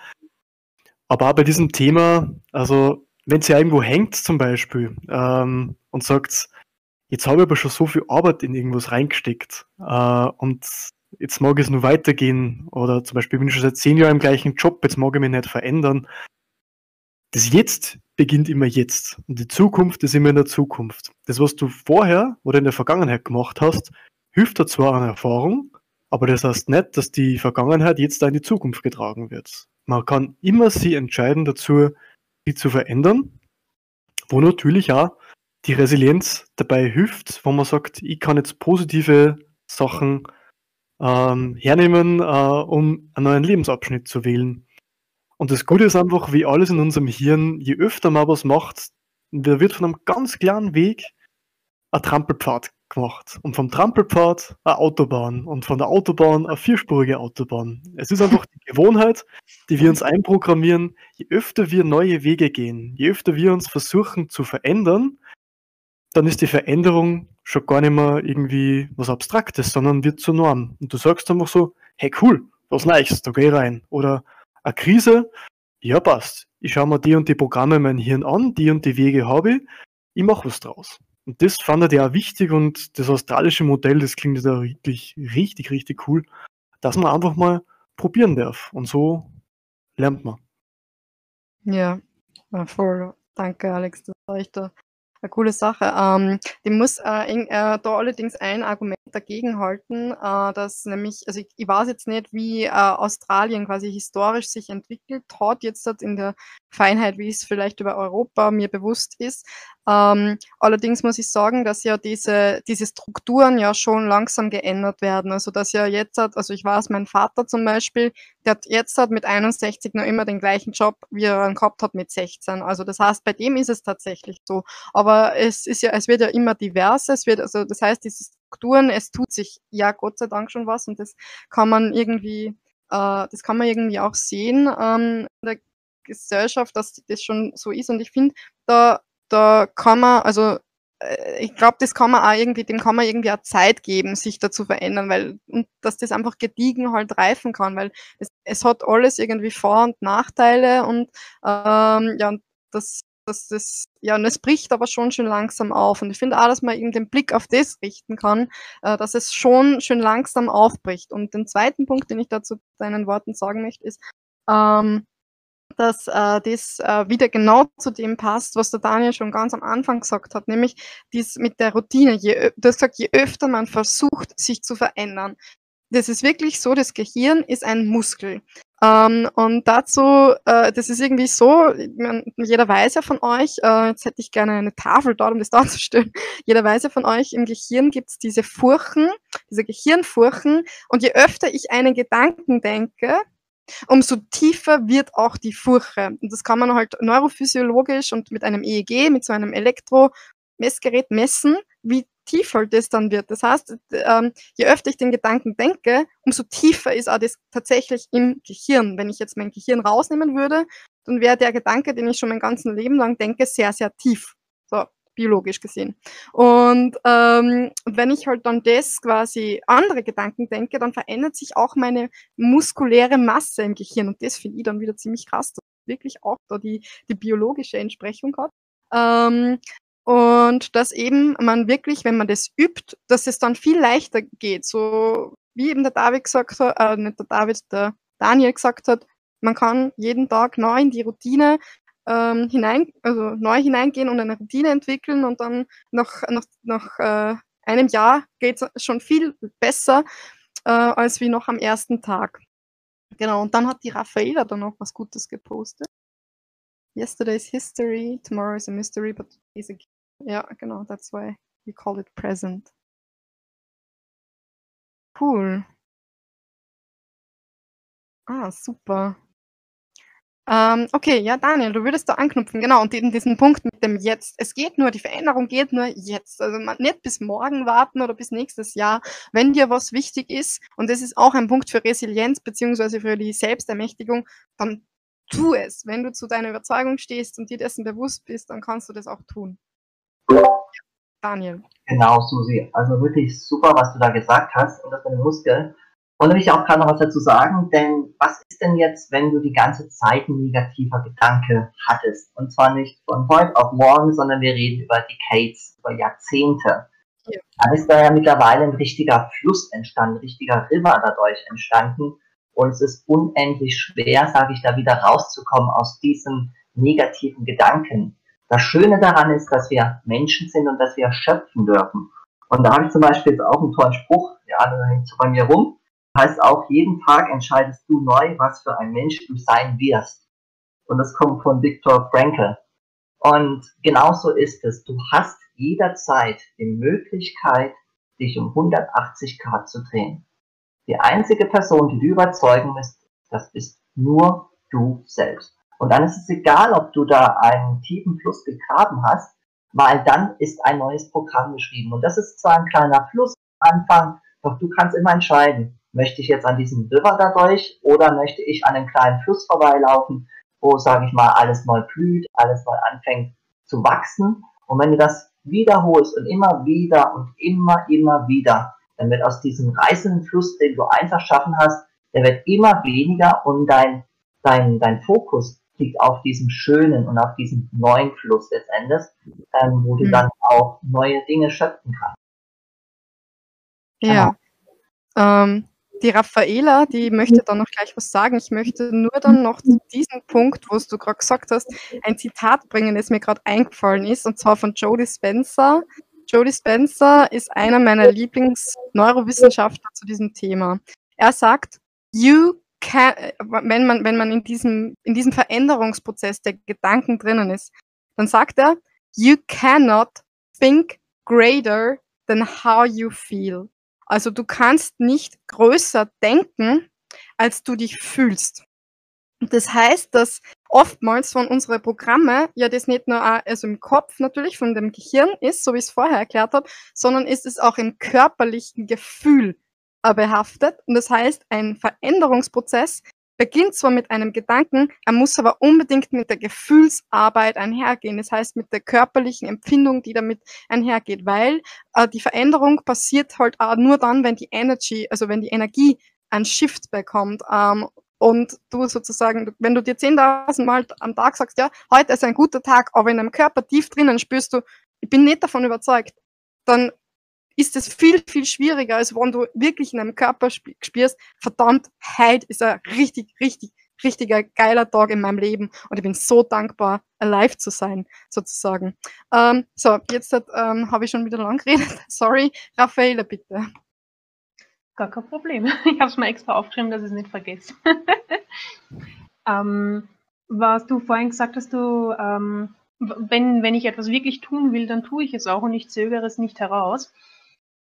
Aber auch bei diesem Thema, also wenn es ja irgendwo hängt zum Beispiel ähm, und sagt, jetzt habe ich aber schon so viel Arbeit in irgendwas reingesteckt äh, und jetzt mag es nur weitergehen oder zum Beispiel bin ich schon seit zehn Jahren im gleichen Job, jetzt mag ich mich nicht verändern. Das Jetzt beginnt immer jetzt und die Zukunft ist immer in der Zukunft. Das, was du vorher oder in der Vergangenheit gemacht hast, hilft dir zwar an Erfahrung, aber das heißt nicht, dass die Vergangenheit jetzt in die Zukunft getragen wird. Man kann immer sie entscheiden dazu, sie zu verändern, wo natürlich auch die Resilienz dabei hilft, wo man sagt, ich kann jetzt positive Sachen ähm, hernehmen, äh, um einen neuen Lebensabschnitt zu wählen. Und das Gute ist einfach, wie alles in unserem Hirn, je öfter man was macht, da wird von einem ganz kleinen Weg ein Trampelpfad gemacht. Und vom Trampelpfad eine Autobahn und von der Autobahn eine vierspurige Autobahn. Es ist einfach die Gewohnheit, die wir uns einprogrammieren. Je öfter wir neue Wege gehen, je öfter wir uns versuchen zu verändern, dann ist die Veränderung schon gar nicht mehr irgendwie was Abstraktes, sondern wird zur Norm. Und du sagst einfach so, hey cool, was Neues, da geh rein. Oder eine Krise, ja passt. Ich schaue mir die und die Programme in mein Hirn an, die und die Wege habe ich, ich mache was draus. Und das fand er ja wichtig und das australische Modell, das klingt ja wirklich richtig, richtig cool, dass man einfach mal probieren darf. Und so lernt man. Ja, voll. Danke, Alex, das war echt da eine coole Sache. Ähm, die muss äh, in, äh, da allerdings ein Argument dagegen halten, äh, dass nämlich, also ich, ich weiß jetzt nicht, wie äh, Australien quasi historisch sich entwickelt hat, jetzt in der Feinheit, wie es vielleicht über Europa mir bewusst ist. Ähm, allerdings muss ich sagen, dass ja diese, diese Strukturen ja schon langsam geändert werden. Also dass ja jetzt hat, also ich weiß, mein Vater zum Beispiel, der hat jetzt hat mit 61 noch immer den gleichen Job, wie er gehabt hat mit 16. Also das heißt, bei dem ist es tatsächlich so. Aber es ist ja, es wird ja immer diverser. Es wird, also das heißt, diese Strukturen, es tut sich ja Gott sei Dank schon was und das kann man irgendwie, äh, das kann man irgendwie auch sehen ähm, in der Gesellschaft, dass das schon so ist. Und ich finde, da da kann man, also äh, ich glaube, das kann man auch irgendwie, dem kann man irgendwie auch Zeit geben, sich da zu verändern, weil, und dass das einfach gediegen halt reifen kann, weil es, es hat alles irgendwie Vor- und Nachteile und ähm, ja, das, das, ja, und es bricht aber schon schön langsam auf. Und ich finde auch, dass man eben den Blick auf das richten kann, äh, dass es schon schön langsam aufbricht. Und den zweiten Punkt, den ich dazu deinen Worten sagen möchte, ist, ähm, dass äh, das äh, wieder genau zu dem passt, was der Daniel schon ganz am Anfang gesagt hat, nämlich dies mit der Routine. Je, du hast gesagt, je öfter man versucht, sich zu verändern. Das ist wirklich so, das Gehirn ist ein Muskel. Ähm, und dazu, äh, das ist irgendwie so, man, jeder weiß ja von euch, äh, jetzt hätte ich gerne eine Tafel da, um das darzustellen, jeder weiß ja von euch, im Gehirn gibt es diese Furchen, diese Gehirnfurchen. Und je öfter ich einen Gedanken denke, umso tiefer wird auch die Furche. Und das kann man halt neurophysiologisch und mit einem EEG, mit so einem Elektromessgerät messen, wie tief halt das dann wird. Das heißt, ähm, je öfter ich den Gedanken denke, umso tiefer ist auch das tatsächlich im Gehirn. Wenn ich jetzt mein Gehirn rausnehmen würde dann wäre der Gedanke, den ich schon mein ganzes Leben lang denke, sehr, sehr tief. So, biologisch gesehen. Und ähm, wenn ich halt dann das quasi andere Gedanken denke, dann verändert sich auch meine muskuläre Masse im Gehirn. Und das finde ich dann wieder ziemlich krass, dass wirklich auch da die, die biologische Entsprechung hat. Ähm, und dass eben man wirklich, wenn man das übt, dass es dann viel leichter geht. So wie eben der David gesagt hat, äh, nicht der David, der Daniel gesagt hat, man kann jeden Tag neu in die Routine ähm, hinein, also neu hineingehen und eine Routine entwickeln und dann nach, nach, nach äh, einem Jahr geht es schon viel besser äh, als wie noch am ersten Tag. Genau, und dann hat die Raffaela dann noch was Gutes gepostet. Yesterday is history, tomorrow is a mystery, but is a ja, genau, that's why we call it present. Cool. Ah, super. Ähm, okay, ja, Daniel, du würdest da anknüpfen, genau, und eben diesen Punkt mit dem Jetzt. Es geht nur, die Veränderung geht nur jetzt. Also nicht bis morgen warten oder bis nächstes Jahr, wenn dir was wichtig ist, und das ist auch ein Punkt für Resilienz beziehungsweise für die Selbstermächtigung, dann tu es. Wenn du zu deiner Überzeugung stehst und dir dessen bewusst bist, dann kannst du das auch tun. Daniel. Genau, Susi. Also wirklich super, was du da gesagt hast und das mit dem Muskel. Und da will ich auch gerade noch was dazu sagen, denn was ist denn jetzt, wenn du die ganze Zeit ein negativer Gedanke hattest? Und zwar nicht von heute auf morgen, sondern wir reden über Decades, über Jahrzehnte. Ja. Dann ist da ja mittlerweile ein richtiger Fluss entstanden, ein richtiger River dadurch entstanden. Und es ist unendlich schwer, sage ich da, wieder rauszukommen aus diesen negativen Gedanken. Das Schöne daran ist, dass wir Menschen sind und dass wir schöpfen dürfen. Und da habe ich zum Beispiel jetzt auch einen tollen Spruch, der andere hängt so bei mir rum heißt auch, jeden Tag entscheidest du neu, was für ein Mensch du sein wirst. Und das kommt von Viktor Frankl. Und genauso ist es. Du hast jederzeit die Möglichkeit, dich um 180 Grad zu drehen. Die einzige Person, die du überzeugen musst, das bist nur du selbst. Und dann ist es egal, ob du da einen tiefen Fluss gegraben hast, weil dann ist ein neues Programm geschrieben. Und das ist zwar ein kleiner Fluss am Anfang, doch du kannst immer entscheiden, Möchte ich jetzt an diesem River dadurch oder möchte ich an einem kleinen Fluss vorbeilaufen, wo, sage ich mal, alles neu blüht, alles neu anfängt zu wachsen. Und wenn du das wiederholst und immer wieder und immer, immer wieder, dann wird aus diesem reißenden Fluss, den du einfach schaffen hast, der wird immer weniger und dein, dein, dein Fokus liegt auf diesem schönen und auf diesem neuen Fluss letztendlich, ähm, wo du mhm. dann auch neue Dinge schöpfen kannst. Ja. Ähm, die Raffaela, die möchte dann noch gleich was sagen. Ich möchte nur dann noch zu diesem Punkt, wo du gerade gesagt hast, ein Zitat bringen, das mir gerade eingefallen ist, und zwar von Jodie Spencer. Jodie Spencer ist einer meiner Lieblingsneurowissenschaftler zu diesem Thema. Er sagt, you can, wenn man, wenn man in diesem, in diesem Veränderungsprozess der Gedanken drinnen ist, dann sagt er, you cannot think greater than how you feel. Also du kannst nicht größer denken, als du dich fühlst. Das heißt, dass oftmals von unseren Programme ja das nicht nur also im Kopf natürlich von dem Gehirn ist, so wie ich es vorher erklärt habe, sondern ist es auch im körperlichen Gefühl behaftet. Und das heißt, ein Veränderungsprozess beginnt zwar mit einem Gedanken, er muss aber unbedingt mit der Gefühlsarbeit einhergehen, das heißt mit der körperlichen Empfindung, die damit einhergeht, weil äh, die Veränderung passiert halt auch nur dann, wenn die Energy, also wenn die Energie ein Shift bekommt. Ähm, und du sozusagen, wenn du dir 10.000 Mal am Tag sagst, ja, heute ist ein guter Tag, aber in deinem Körper tief drinnen spürst du, ich bin nicht davon überzeugt, dann ist es viel, viel schwieriger, als wenn du wirklich in deinem Körper spürst, verdammt, heute ist ein richtig, richtig, richtiger geiler Tag in meinem Leben und ich bin so dankbar, alive zu sein, sozusagen. Ähm, so, jetzt ähm, habe ich schon wieder lang geredet. Sorry, Raffaele, bitte. Gar kein Problem. Ich habe es mir extra aufgeschrieben, dass ich es nicht vergesse. ähm, was du vorhin gesagt hast, du, ähm, wenn, wenn ich etwas wirklich tun will, dann tue ich es auch und ich zögere es nicht heraus.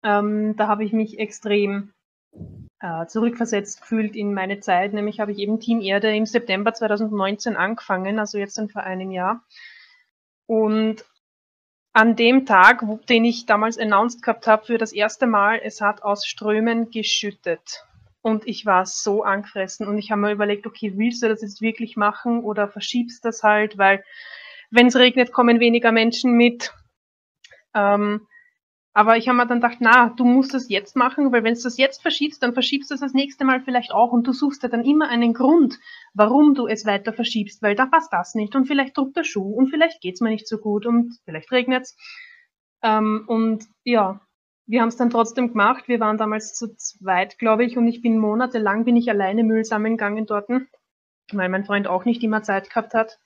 Ähm, da habe ich mich extrem äh, zurückversetzt gefühlt in meine Zeit. Nämlich habe ich eben Team Erde im September 2019 angefangen, also jetzt dann vor einem Jahr. Und an dem Tag, wo, den ich damals announced gehabt habe für das erste Mal, es hat aus Strömen geschüttet. Und ich war so angefressen und ich habe mir überlegt, okay, willst du das jetzt wirklich machen oder verschiebst das halt, weil wenn es regnet, kommen weniger Menschen mit. Ähm, aber ich habe mir dann gedacht, na, du musst das jetzt machen, weil wenn du das jetzt verschiebst, dann verschiebst du es das nächste Mal vielleicht auch und du suchst ja dann immer einen Grund, warum du es weiter verschiebst, weil da passt das nicht und vielleicht druckt der Schuh und vielleicht geht's mir nicht so gut und vielleicht regnet's. Ähm, und ja, wir haben es dann trotzdem gemacht. Wir waren damals zu zweit, glaube ich, und ich bin monatelang bin ich alleine Müll sammeln gegangen dort, weil mein Freund auch nicht immer Zeit gehabt hat.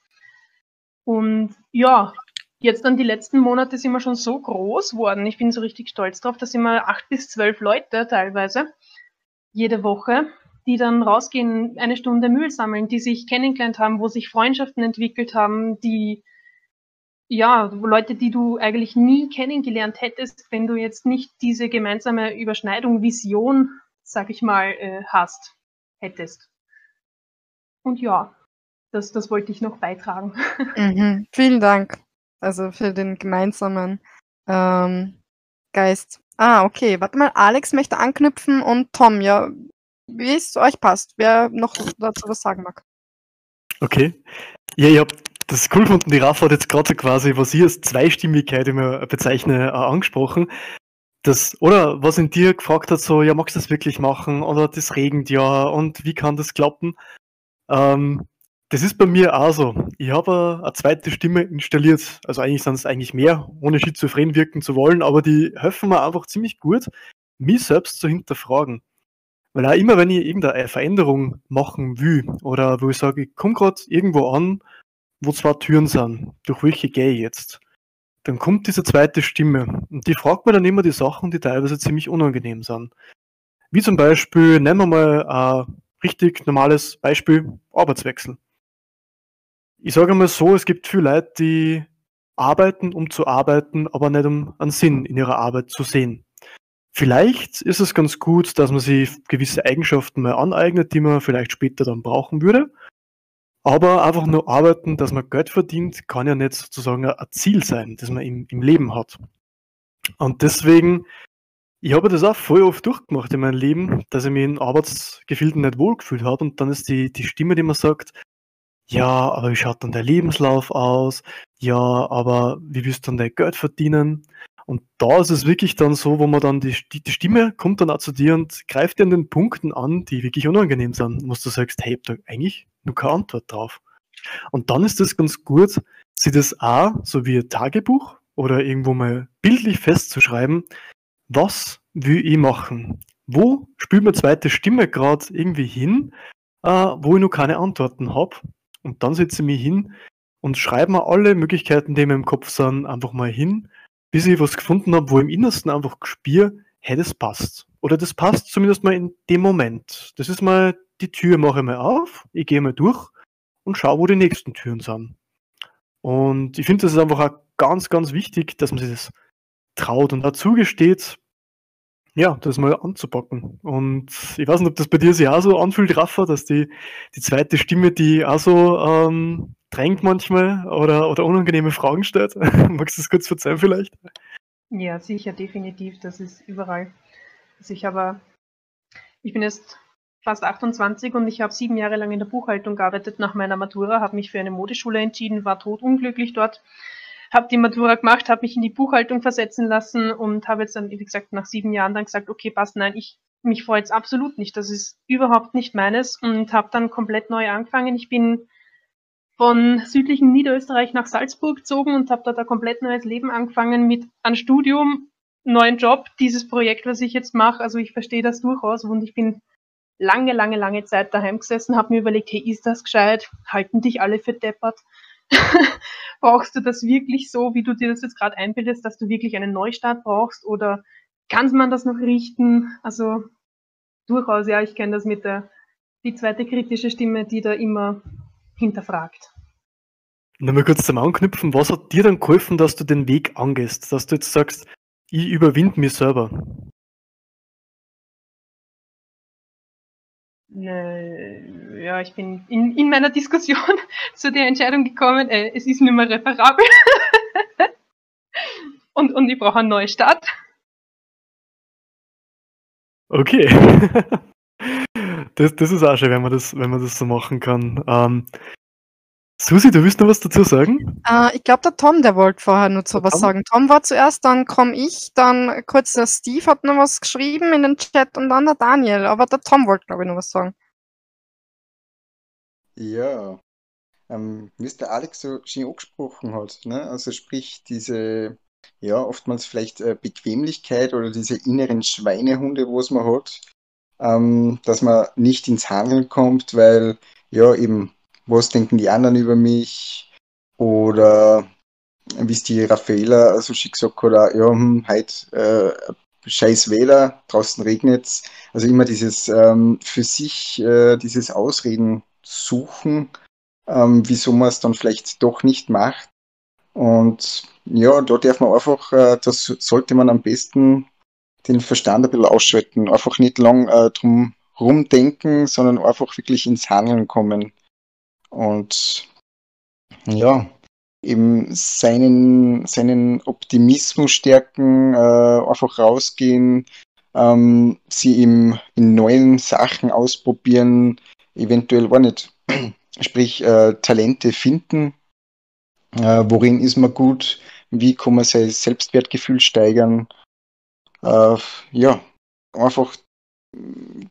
Und ja, Jetzt dann die letzten Monate sind wir schon so groß worden. Ich bin so richtig stolz drauf. Da sind wir acht bis zwölf Leute teilweise jede Woche, die dann rausgehen, eine Stunde Müll sammeln, die sich kennengelernt haben, wo sich Freundschaften entwickelt haben, die ja, Leute, die du eigentlich nie kennengelernt hättest, wenn du jetzt nicht diese gemeinsame Überschneidung, Vision, sag ich mal, äh, hast, hättest. Und ja, das, das wollte ich noch beitragen. Mhm. Vielen Dank. Also für den gemeinsamen ähm, Geist. Ah, okay. Warte mal, Alex möchte anknüpfen und Tom, ja, wie es euch passt. Wer noch dazu was sagen mag. Okay. Ja, ich habe das cool gefunden. Die Rafa hat jetzt gerade quasi, was ich als Zweistimmigkeit immer bezeichne, äh, angesprochen. Das, oder was in dir gefragt hat, so, ja, magst du das wirklich machen? Oder das regnet ja und wie kann das klappen? Ähm, das ist bei mir auch so. Ich habe eine zweite Stimme installiert. Also eigentlich sind es eigentlich mehr, ohne schizophren wirken zu wollen, aber die helfen mir einfach ziemlich gut, mich selbst zu hinterfragen. Weil auch immer, wenn ich irgendeine Veränderung machen will oder wo ich sage, ich komme gerade irgendwo an, wo zwei Türen sind, durch welche gehe ich jetzt, dann kommt diese zweite Stimme und die fragt mir dann immer die Sachen, die teilweise ziemlich unangenehm sind. Wie zum Beispiel, nehmen wir mal ein richtig normales Beispiel, Arbeitswechsel ich sage mal so, es gibt viele Leute, die arbeiten, um zu arbeiten, aber nicht um einen Sinn in ihrer Arbeit zu sehen. Vielleicht ist es ganz gut, dass man sich gewisse Eigenschaften mal aneignet, die man vielleicht später dann brauchen würde. Aber einfach nur arbeiten, dass man Geld verdient, kann ja nicht sozusagen ein Ziel sein, das man im, im Leben hat. Und deswegen, ich habe das auch voll oft durchgemacht in meinem Leben, dass ich mich in Arbeitsgefilden nicht wohlgefühlt habe. Und dann ist die, die Stimme, die mir sagt, ja, aber wie schaut dann der Lebenslauf aus? Ja, aber wie willst du dann dein Geld verdienen? Und da ist es wirklich dann so, wo man dann die, die Stimme kommt dann auch zu dir und greift dir an den Punkten an, die wirklich unangenehm sind, wo du sagst, hey, ich habe da eigentlich nur keine Antwort drauf. Und dann ist es ganz gut, sich das auch, so wie ein Tagebuch oder irgendwo mal bildlich festzuschreiben, was will ich machen? Wo spielt meine zweite Stimme gerade irgendwie hin, äh, wo ich noch keine Antworten habe und dann setze ich mich hin und schreibe mir alle Möglichkeiten, die mir im Kopf sind, einfach mal hin, bis ich was gefunden habe, wo im Innersten einfach spüre, hey, das passt. Oder das passt zumindest mal in dem Moment. Das ist mal, die Tür mache ich mal auf, ich gehe mal durch und schaue, wo die nächsten Türen sind. Und ich finde, das ist einfach auch ganz, ganz wichtig, dass man sich das traut und dazu gesteht, ja, das mal anzupacken. Und ich weiß nicht, ob das bei dir sich auch so anfühlt, Rafa, dass die, die zweite Stimme, die auch so ähm, drängt manchmal oder, oder unangenehme Fragen stellt. Magst du das kurz verzeihen vielleicht? Ja, sicher, definitiv. Das ist überall. Also ich habe, ich bin jetzt fast 28 und ich habe sieben Jahre lang in der Buchhaltung gearbeitet nach meiner Matura, habe mich für eine Modeschule entschieden, war totunglücklich dort habe die Matura gemacht, habe mich in die Buchhaltung versetzen lassen und habe jetzt dann, wie gesagt, nach sieben Jahren dann gesagt, okay, passt, nein, ich mich freut es absolut nicht. Das ist überhaupt nicht meines und habe dann komplett neu angefangen. Ich bin von südlichen Niederösterreich nach Salzburg gezogen und habe dort ein komplett neues Leben angefangen mit einem Studium, neuen Job, dieses Projekt, was ich jetzt mache. Also ich verstehe das durchaus und ich bin lange, lange, lange Zeit daheim gesessen, habe mir überlegt, hey, ist das gescheit? Halten dich alle für deppert? brauchst du das wirklich so, wie du dir das jetzt gerade einbildest, dass du wirklich einen Neustart brauchst oder kann man das noch richten? Also durchaus, ja, ich kenne das mit der die zweite kritische Stimme, die da immer hinterfragt. Nochmal kurz zum Anknüpfen, was hat dir dann geholfen, dass du den Weg angehst, dass du jetzt sagst, ich überwinde mich selber? Äh, ja, ich bin in, in meiner Diskussion zu der Entscheidung gekommen, äh, es ist nicht mehr reparabel. und, und ich brauche einen Neustart. Okay. das, das ist auch schön, wenn man das, wenn man das so machen kann. Ähm, Susi, du willst noch was dazu sagen? Äh, ich glaube, der Tom, der wollte vorher noch so was Tom? sagen. Tom war zuerst, dann komme ich, dann kurz der Steve hat noch was geschrieben in den Chat und dann der Daniel. Aber der Tom wollte, glaube ich, noch was sagen. Ja, ähm, wie es der Alex so schön angesprochen hat, ne? Also sprich diese, ja, oftmals vielleicht äh, Bequemlichkeit oder diese inneren Schweinehunde, was man hat, ähm, dass man nicht ins Handeln kommt, weil, ja, eben, was denken die anderen über mich? Oder wie es die Raffaela so schön gesagt hat, ja, hm, heute äh, scheiß Wähler, draußen regnet's. Also immer dieses ähm, für sich, äh, dieses Ausreden suchen, ähm, wieso man es dann vielleicht doch nicht macht. Und ja, da darf man einfach, äh, das sollte man am besten den Verstand ein bisschen ausschalten. Einfach nicht lang äh, drum rumdenken, sondern einfach wirklich ins Handeln kommen. Und ja, eben seinen, seinen Optimismus stärken, äh, einfach rausgehen, ähm, sie im, in neuen Sachen ausprobieren, eventuell war nicht, sprich äh, Talente finden, äh, worin ist man gut, wie kann man sein Selbstwertgefühl steigern. Äh, ja, einfach,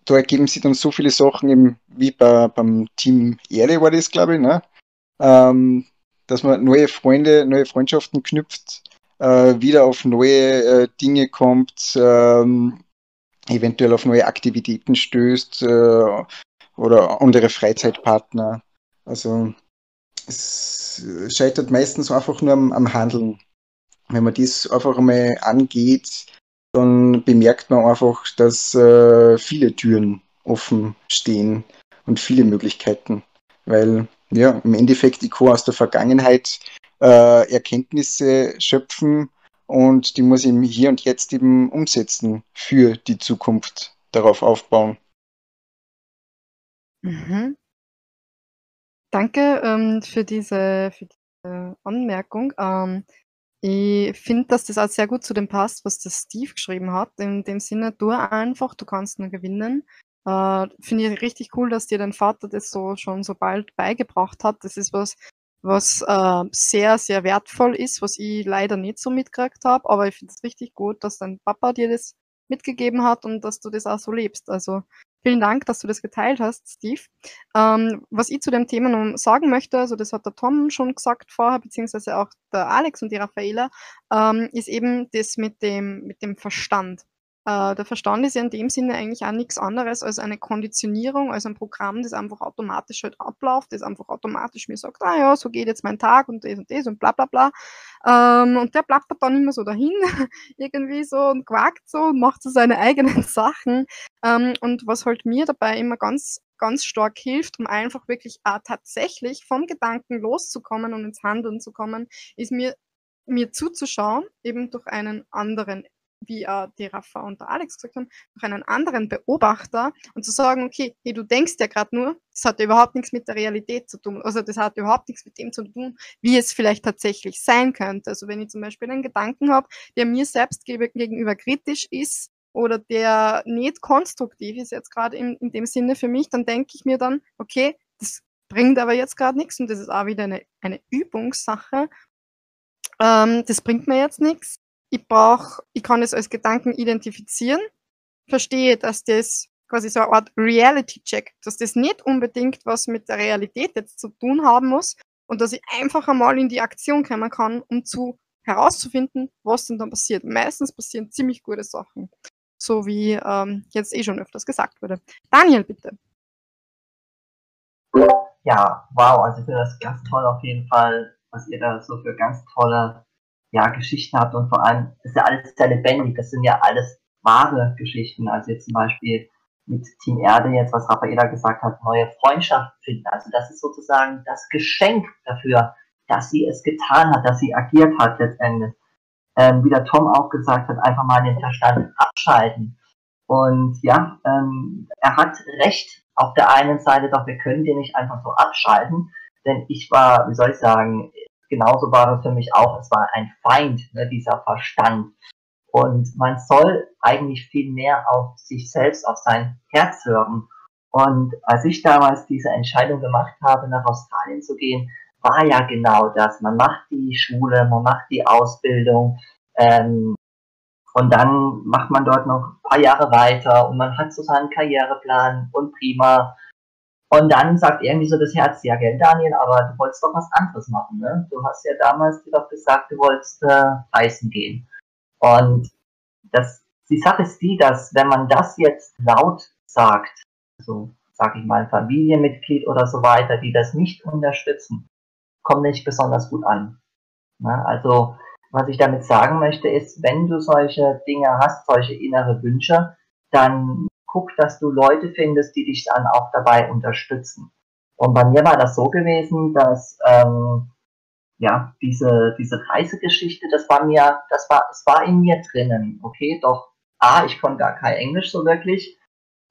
da ergeben sich dann so viele Sachen, eben wie bei, beim Team Erde war das, glaube ich, ne? ähm, dass man neue Freunde, neue Freundschaften knüpft, äh, wieder auf neue äh, Dinge kommt, ähm, eventuell auf neue Aktivitäten stößt äh, oder andere Freizeitpartner. Also es scheitert meistens einfach nur am, am Handeln. Wenn man das einfach einmal angeht, dann bemerkt man einfach, dass äh, viele Türen offen stehen und viele Möglichkeiten. Weil ja, im Endeffekt, ich kann aus der Vergangenheit äh, Erkenntnisse schöpfen und die muss ich Hier und Jetzt eben umsetzen für die Zukunft, darauf aufbauen. Mhm. Danke ähm, für, diese, für diese Anmerkung. Ähm, ich finde, dass das auch sehr gut zu dem passt, was der Steve geschrieben hat. In dem Sinne, tu einfach, du kannst nur gewinnen. Äh, finde ich richtig cool, dass dir dein Vater das so schon so bald beigebracht hat. Das ist was, was äh, sehr, sehr wertvoll ist, was ich leider nicht so mitgekriegt habe. Aber ich finde es richtig gut, dass dein Papa dir das mitgegeben hat und dass du das auch so lebst. Also vielen Dank, dass du das geteilt hast, Steve. Ähm, was ich zu dem Thema noch sagen möchte, also das hat der Tom schon gesagt vorher, beziehungsweise auch der Alex und die Raffaela, ähm, ist eben das mit dem, mit dem Verstand. Äh, der Verstand ist ja in dem Sinne eigentlich auch nichts anderes als eine Konditionierung, als ein Programm, das einfach automatisch halt abläuft, das einfach automatisch mir sagt, ah ja, so geht jetzt mein Tag und das und das und bla bla bla. Ähm, und der plappert dann immer so dahin, irgendwie so und quakt so und macht so seine eigenen Sachen. Ähm, und was halt mir dabei immer ganz ganz stark hilft, um einfach wirklich auch tatsächlich vom Gedanken loszukommen und ins Handeln zu kommen, ist mir mir zuzuschauen, eben durch einen anderen wie äh, die Rafa und der Alex gesagt haben, durch einen anderen Beobachter und zu sagen, okay, hey, du denkst ja gerade nur, das hat überhaupt nichts mit der Realität zu tun. Also das hat überhaupt nichts mit dem zu tun, wie es vielleicht tatsächlich sein könnte. Also wenn ich zum Beispiel einen Gedanken habe, der mir selbst gegenüber kritisch ist oder der nicht konstruktiv ist jetzt gerade in, in dem Sinne für mich, dann denke ich mir dann, okay, das bringt aber jetzt gerade nichts und das ist auch wieder eine, eine Übungssache. Ähm, das bringt mir jetzt nichts ich brauche, ich kann es als Gedanken identifizieren, verstehe, dass das quasi so eine Art Reality-Check, dass das nicht unbedingt was mit der Realität jetzt zu tun haben muss und dass ich einfach einmal in die Aktion kommen kann, um zu herauszufinden, was denn dann passiert. Meistens passieren ziemlich gute Sachen, so wie ähm, jetzt eh schon öfters gesagt wurde. Daniel, bitte. Ja, wow, also ich finde das ganz toll auf jeden Fall, was ihr da so für ganz tolle ja, Geschichten habt und vor allem ist ja alles sehr lebendig. Das sind ja alles wahre Geschichten. Also jetzt zum Beispiel mit Team Erde, jetzt was Raffaela gesagt hat, neue Freundschaft finden. Also das ist sozusagen das Geschenk dafür, dass sie es getan hat, dass sie agiert hat letztendlich. Ähm, wie der Tom auch gesagt hat, einfach mal den Verstand abschalten. Und ja, ähm, er hat recht auf der einen Seite, doch wir können den nicht einfach so abschalten, denn ich war, wie soll ich sagen, genauso war es für mich auch, es war ein Feind, ne, dieser Verstand. Und man soll eigentlich viel mehr auf sich selbst, auf sein Herz hören Und als ich damals diese Entscheidung gemacht habe, nach Australien zu gehen, war ja genau das. Man macht die Schule, man macht die Ausbildung ähm, und dann macht man dort noch ein paar Jahre weiter und man hat so seinen Karriereplan und prima. Und dann sagt irgendwie so das Herz, ja gell Daniel, aber du wolltest doch was anderes machen. Ne? Du hast ja damals dir doch gesagt, du wolltest äh, reisen gehen. Und das, die Sache ist die, dass wenn man das jetzt laut sagt, so sag ich mal Familienmitglied oder so weiter, die das nicht unterstützen, kommt nicht besonders gut an. Ne? Also was ich damit sagen möchte, ist, wenn du solche Dinge hast, solche innere Wünsche, dann guck, dass du Leute findest, die dich dann auch dabei unterstützen. Und bei mir war das so gewesen, dass ähm, ja diese diese Reisegeschichte, das war mir, das war, es war in mir drinnen, okay. Doch a, ich konnte gar kein Englisch so wirklich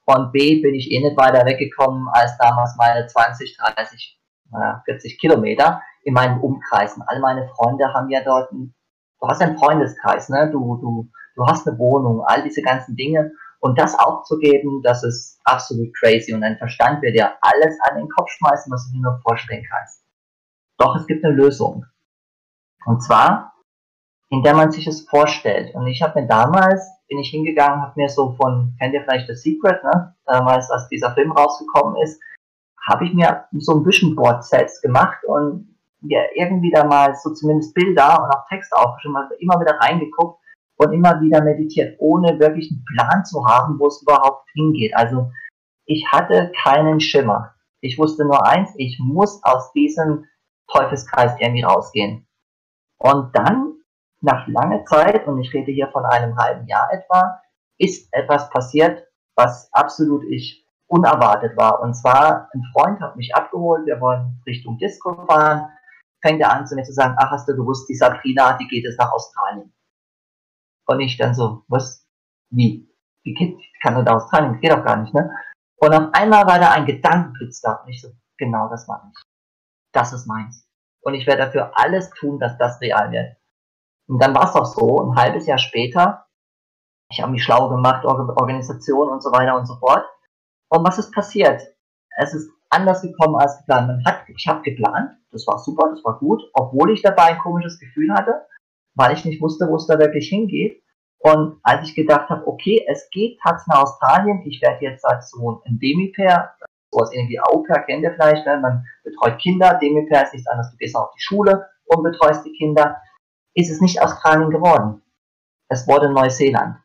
und b bin ich eh nicht weiter weggekommen als damals meine 20, 30, 40 Kilometer in meinen Umkreisen. All meine Freunde haben ja dort, ein, du hast einen Freundeskreis, ne? Du du du hast eine Wohnung, all diese ganzen Dinge und das aufzugeben, das ist absolut crazy. Und dein Verstand wird dir alles an den Kopf schmeißen, was du dir nur vorstellen kannst. Doch es gibt eine Lösung. Und zwar, indem man sich es vorstellt. Und ich habe mir damals, bin ich hingegangen, habe mir so von, kennt ihr vielleicht The Secret, ne? damals, als dieser Film rausgekommen ist, habe ich mir so ein Vision Board Sets gemacht und ja, irgendwie da mal so zumindest Bilder und auch Text aufgeschrieben, also immer wieder reingeguckt und immer wieder meditiert, ohne wirklich einen Plan zu haben, wo es überhaupt hingeht. Also ich hatte keinen Schimmer. Ich wusste nur eins, ich muss aus diesem Teufelskreis irgendwie rausgehen. Und dann, nach langer Zeit, und ich rede hier von einem halben Jahr etwa, ist etwas passiert, was absolut ich unerwartet war. Und zwar, ein Freund hat mich abgeholt, wir wollen Richtung Disco fahren, fängt er an zu mir zu sagen, ach, hast du gewusst, die Sabrina, die geht jetzt nach Australien. Und ich dann so, was? Wie? Wie geht, kann er da Australien? Geht doch gar nicht, ne? Und auf einmal war da ein Gedankenblitz da. Und ich so, genau das mache ich. Das ist meins. Und ich werde dafür alles tun, dass das real wird. Und dann war es auch so, ein halbes Jahr später, ich habe mich schlau gemacht, Organisation und so weiter und so fort. Und was ist passiert? Es ist anders gekommen als geplant. Man hat, ich habe geplant, das war super, das war gut, obwohl ich dabei ein komisches Gefühl hatte weil ich nicht wusste, wo es da wirklich hingeht. Und als ich gedacht habe, okay, es geht tatsächlich nach Australien, ich werde jetzt als so ein Demi-Pair, sowas irgendwie Au-pair, kennt ihr vielleicht, ne? man betreut Kinder, Demi-Pair ist nichts anderes, du gehst auf die Schule und betreust die Kinder, ist es nicht Australien geworden. Es wurde Neuseeland.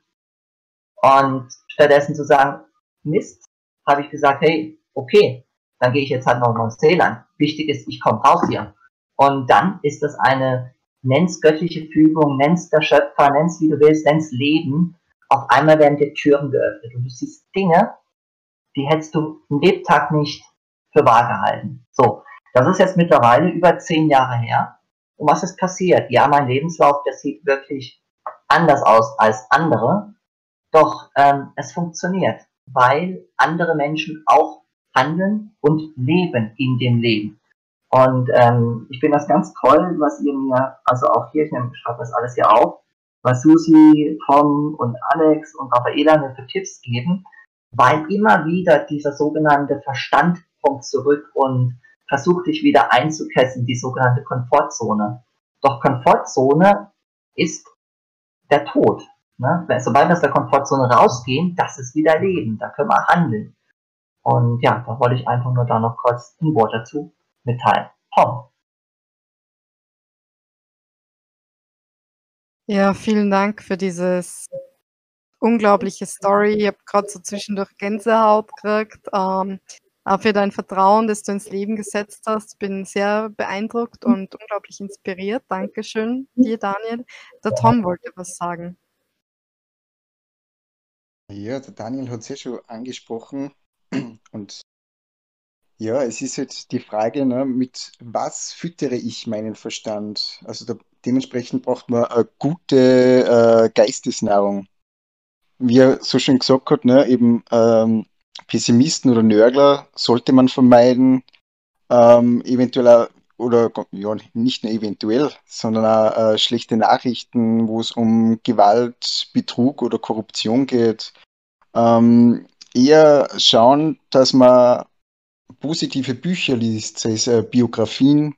Und stattdessen zu sagen, Mist, habe ich gesagt, hey, okay, dann gehe ich jetzt halt nach Neuseeland. Wichtig ist, ich komme raus hier. Und dann ist das eine nenn's göttliche Fügung, nenn's der Schöpfer, nenn's wie du willst, nenn's Leben. Auf einmal werden dir Türen geöffnet und du siehst Dinge, die hättest du im Lebtag nicht für wahr gehalten. So, das ist jetzt mittlerweile über zehn Jahre her. Und was ist passiert? Ja, mein Lebenslauf, der sieht wirklich anders aus als andere. Doch ähm, es funktioniert, weil andere Menschen auch handeln und leben in dem Leben. Und ähm, ich finde das ganz toll, was ihr mir, also auch hier, ich schreibe das alles hier auf, was Susi, Tom und Alex und Raffaela mir für Tipps geben, weil immer wieder dieser sogenannte Verstand kommt zurück und versucht dich wieder einzukessen, die sogenannte Komfortzone. Doch Komfortzone ist der Tod. Ne? Sobald wir aus der Komfortzone rausgehen, das ist wieder Leben, da können wir handeln. Und ja, da wollte ich einfach nur da noch kurz ein Wort dazu mitteilen. Tom. Ja, vielen Dank für dieses unglaubliche Story. Ich habe gerade so zwischendurch Gänsehaut gekriegt. Ähm, auch für dein Vertrauen, das du ins Leben gesetzt hast. Bin sehr beeindruckt und unglaublich inspiriert. Dankeschön dir, Daniel. Der Tom wollte was sagen. Ja, der Daniel hat es ja schon angesprochen und ja, es ist jetzt die Frage, ne, mit was füttere ich meinen Verstand? Also da, dementsprechend braucht man eine gute äh, Geistesnahrung. Wie er so schön gesagt hat, ne, eben ähm, Pessimisten oder Nörgler sollte man vermeiden. Ähm, eventuell auch, oder ja, nicht nur eventuell, sondern auch äh, schlechte Nachrichten, wo es um Gewalt, Betrug oder Korruption geht. Ähm, eher schauen, dass man positive Bücher liest, sei es äh, Biografien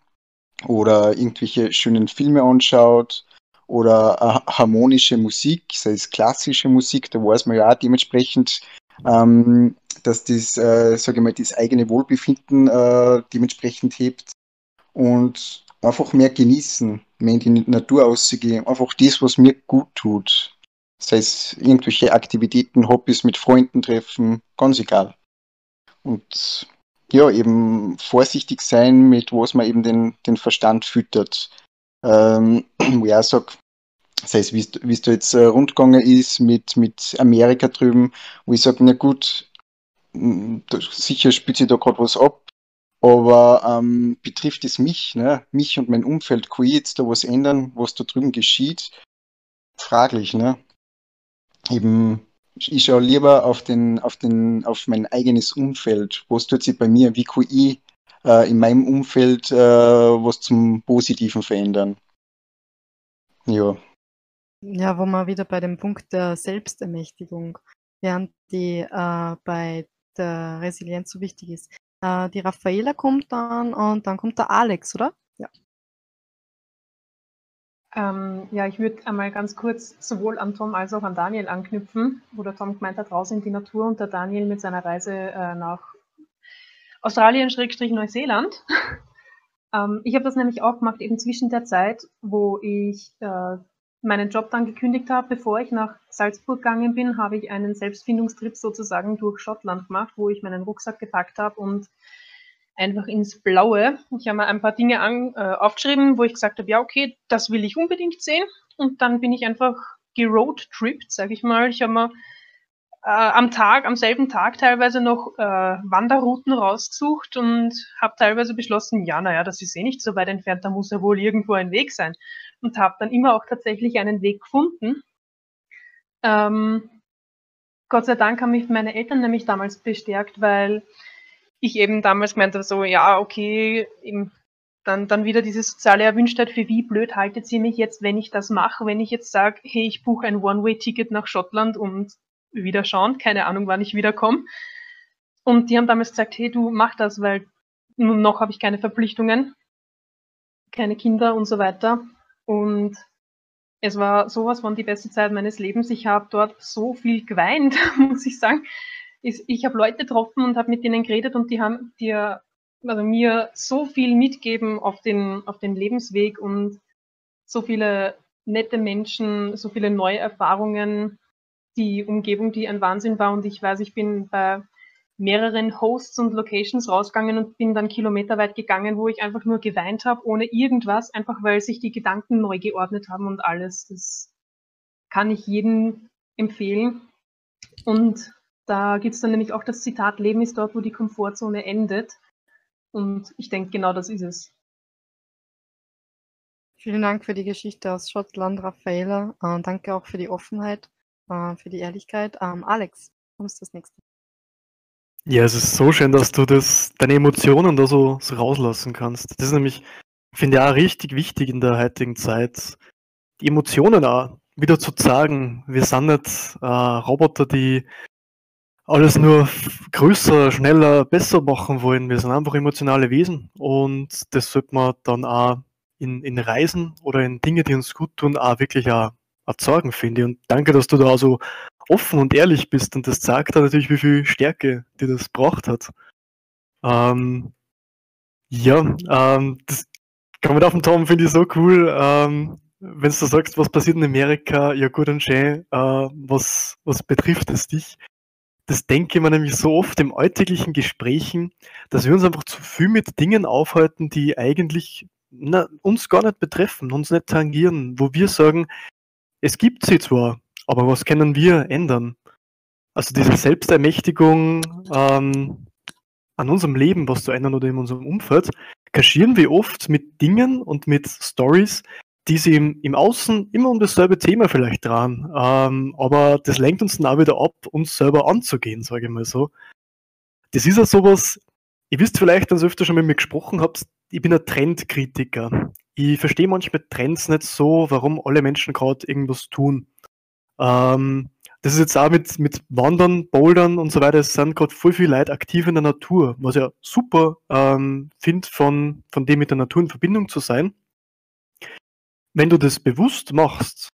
oder irgendwelche schönen Filme anschaut oder äh, harmonische Musik, sei es klassische Musik, da weiß man ja auch dementsprechend, ähm, dass das, äh, sage ich mal, das eigene Wohlbefinden äh, dementsprechend hebt und einfach mehr genießen, mehr in die Natur auszugehen, einfach das, was mir gut tut. Sei es irgendwelche Aktivitäten, Hobbys mit Freunden treffen, ganz egal. Und ja, eben vorsichtig sein, mit was man eben den, den Verstand füttert. Ähm, wo ich auch sage, sei es, wie es da jetzt äh, rundgegangen ist mit, mit Amerika drüben, wo ich sage, na gut, da, sicher spielt sich da gerade was ab, aber ähm, betrifft es mich, ne? mich und mein Umfeld, kann ich jetzt da was ändern, was da drüben geschieht? Fraglich, ne? Eben, ich schaue lieber auf den, auf den, auf mein eigenes Umfeld. Was tut sich bei mir? Wie ich äh, in meinem Umfeld äh, was zum Positiven verändern? Ja. Ja, wo wir wieder bei dem Punkt der Selbstermächtigung, während die äh, bei der Resilienz so wichtig ist. Äh, die Raffaela kommt dann und dann kommt der Alex, oder? Ja. Ähm, ja, ich würde einmal ganz kurz sowohl an Tom als auch an Daniel anknüpfen, wo der Tom gemeint hat, raus in die Natur und der Daniel mit seiner Reise äh, nach Australien-Neuseeland. ähm, ich habe das nämlich auch gemacht, eben zwischen der Zeit, wo ich äh, meinen Job dann gekündigt habe, bevor ich nach Salzburg gegangen bin, habe ich einen Selbstfindungstrip sozusagen durch Schottland gemacht, wo ich meinen Rucksack gepackt habe und einfach ins Blaue. Ich habe mir ein paar Dinge an, äh, aufgeschrieben, wo ich gesagt habe, ja, okay, das will ich unbedingt sehen. Und dann bin ich einfach geroadtrippt, sage ich mal. Ich habe mir äh, am Tag, am selben Tag teilweise noch äh, Wanderrouten rausgesucht und habe teilweise beschlossen, ja, naja, das ist eh nicht so weit entfernt, da muss ja wohl irgendwo ein Weg sein. Und habe dann immer auch tatsächlich einen Weg gefunden. Ähm, Gott sei Dank haben mich meine Eltern nämlich damals bestärkt, weil ich eben damals gemeint habe, so, ja, okay, eben, dann, dann wieder diese soziale Erwünschtheit, für wie blöd haltet sie mich jetzt, wenn ich das mache, wenn ich jetzt sage, hey, ich buche ein One-Way-Ticket nach Schottland und wieder schauen, keine Ahnung, wann ich wiederkomme. Und die haben damals gesagt, hey, du mach das, weil noch habe ich keine Verpflichtungen, keine Kinder und so weiter. Und es war sowas von die beste Zeit meines Lebens. Ich habe dort so viel geweint, muss ich sagen. Ich habe Leute getroffen und habe mit denen geredet und die haben dir, also mir so viel mitgeben auf den, auf den Lebensweg und so viele nette Menschen, so viele neue Erfahrungen die Umgebung, die ein Wahnsinn war. Und ich weiß, ich bin bei mehreren Hosts und Locations rausgegangen und bin dann kilometerweit gegangen, wo ich einfach nur geweint habe, ohne irgendwas, einfach weil sich die Gedanken neu geordnet haben und alles. Das kann ich jedem empfehlen. Und da gibt es dann nämlich auch das Zitat, Leben ist dort, wo die Komfortzone endet. Und ich denke, genau das ist es. Vielen Dank für die Geschichte aus Schottland, Raffaela. Und danke auch für die Offenheit äh, für die Ehrlichkeit. Ähm, Alex, kommst das nächste. Ja, es ist so schön, dass du das, deine Emotionen da so, so rauslassen kannst. Das ist nämlich, finde ich, auch richtig wichtig in der heutigen Zeit, die Emotionen auch wieder zu sagen. Wir sind nicht äh, Roboter, die alles nur größer, schneller, besser machen wollen. Wir sind einfach emotionale Wesen und das sollte man dann auch in, in Reisen oder in Dinge, die uns gut tun, auch wirklich erzeugen, finde ich. Und danke, dass du da so offen und ehrlich bist. Und das zeigt da natürlich, wie viel Stärke dir das braucht hat. Ähm, ja, ähm, das kann man auf dem Tom, finde ich so cool. Ähm, wenn du sagst, was passiert in Amerika, ja gut und schön, äh, was, was betrifft es dich? Das denke ich mir nämlich so oft im alltäglichen Gesprächen, dass wir uns einfach zu viel mit Dingen aufhalten, die eigentlich na, uns gar nicht betreffen, uns nicht tangieren, wo wir sagen, es gibt sie zwar, aber was können wir ändern? Also diese Selbstermächtigung ähm, an unserem Leben, was zu ändern oder in unserem Umfeld, kaschieren wir oft mit Dingen und mit Stories, die sie im, im Außen immer um dasselbe Thema vielleicht dran. Ähm, aber das lenkt uns dann auch wieder ab, uns selber anzugehen, sage ich mal so. Das ist ja sowas, ihr wisst vielleicht, dass ihr öfter schon mit mir gesprochen habt, ich bin ein Trendkritiker ich verstehe manchmal Trends nicht so, warum alle Menschen gerade irgendwas tun. Ähm, das ist jetzt auch mit, mit Wandern, Bouldern und so weiter, es sind gerade voll viele Leute aktiv in der Natur, was ja super ähm, finde, von, von dem mit der Natur in Verbindung zu sein. Wenn du das bewusst machst,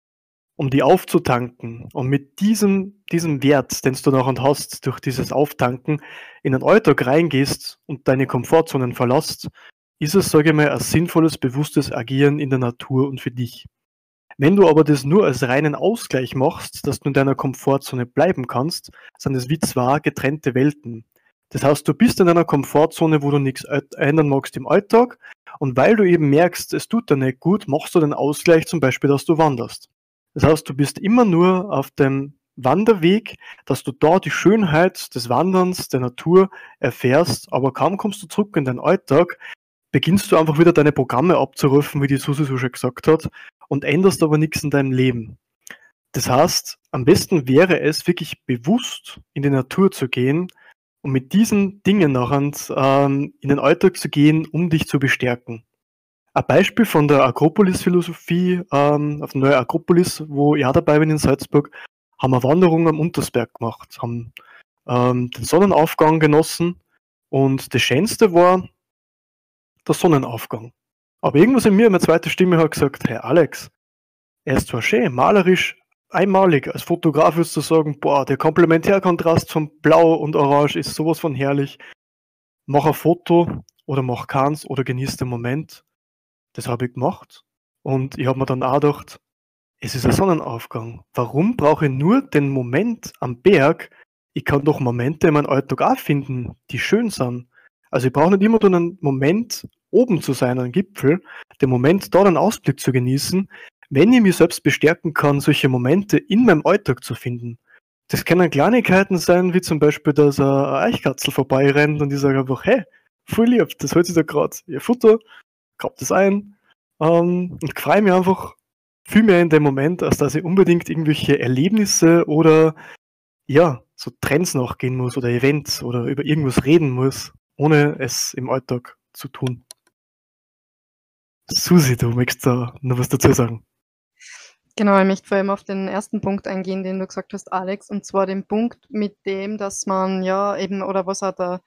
um die aufzutanken und mit diesem, diesem Wert, den du nachher hast, durch dieses Auftanken, in den Alltag reingehst und deine Komfortzonen verlässt, ist es, sage ich mal, ein sinnvolles, bewusstes Agieren in der Natur und für dich. Wenn du aber das nur als reinen Ausgleich machst, dass du in deiner Komfortzone bleiben kannst, sind es wie zwei getrennte Welten. Das heißt, du bist in einer Komfortzone, wo du nichts ändern magst im Alltag und weil du eben merkst, es tut dir nicht gut, machst du den Ausgleich zum Beispiel, dass du wanderst. Das heißt, du bist immer nur auf dem Wanderweg, dass du da die Schönheit des Wanderns, der Natur erfährst, aber kaum kommst du zurück in deinen Alltag, beginnst du einfach wieder deine Programme abzurufen, wie die Susi so schon gesagt hat, und änderst aber nichts in deinem Leben. Das heißt, am besten wäre es, wirklich bewusst in die Natur zu gehen und mit diesen Dingen nachher ähm, in den Alltag zu gehen, um dich zu bestärken. Ein Beispiel von der Akropolis-Philosophie, ähm, auf der neuen Akropolis, wo ich auch dabei bin in Salzburg, haben wir Wanderungen am Untersberg gemacht, haben ähm, den Sonnenaufgang genossen und das Schönste war der Sonnenaufgang. Aber irgendwas in mir, meine zweite Stimme hat gesagt, hey Alex, er ist zwar schön, malerisch, einmalig. Als Fotograf würdest du sagen, boah, der Komplementärkontrast von Blau und Orange ist sowas von herrlich. Mach ein Foto oder mach keins oder genieß den Moment. Das habe ich gemacht. Und ich habe mir dann auch gedacht, es ist ein Sonnenaufgang. Warum brauche ich nur den Moment am Berg? Ich kann doch Momente in meinem Alltag auch finden, die schön sind. Also ich brauche nicht immer nur einen Moment oben zu sein, am Gipfel, den Moment dort einen Ausblick zu genießen, wenn ich mich selbst bestärken kann, solche Momente in meinem Alltag zu finden. Das können Kleinigkeiten sein, wie zum Beispiel, dass ein Eichkatzel vorbeirennt und ich sage einfach, hey, voll lieb, das holt sich da gerade ihr Futter, grab das ein ähm, und freue mich einfach viel mehr in dem Moment, als dass ich unbedingt irgendwelche Erlebnisse oder ja, so Trends nachgehen muss oder Events oder über irgendwas reden muss, ohne es im Alltag zu tun. Susi, du möchtest da noch was dazu sagen? Genau, ich möchte vor allem auf den ersten Punkt eingehen, den du gesagt hast, Alex, und zwar den Punkt mit dem, dass man ja eben, oder was hat der,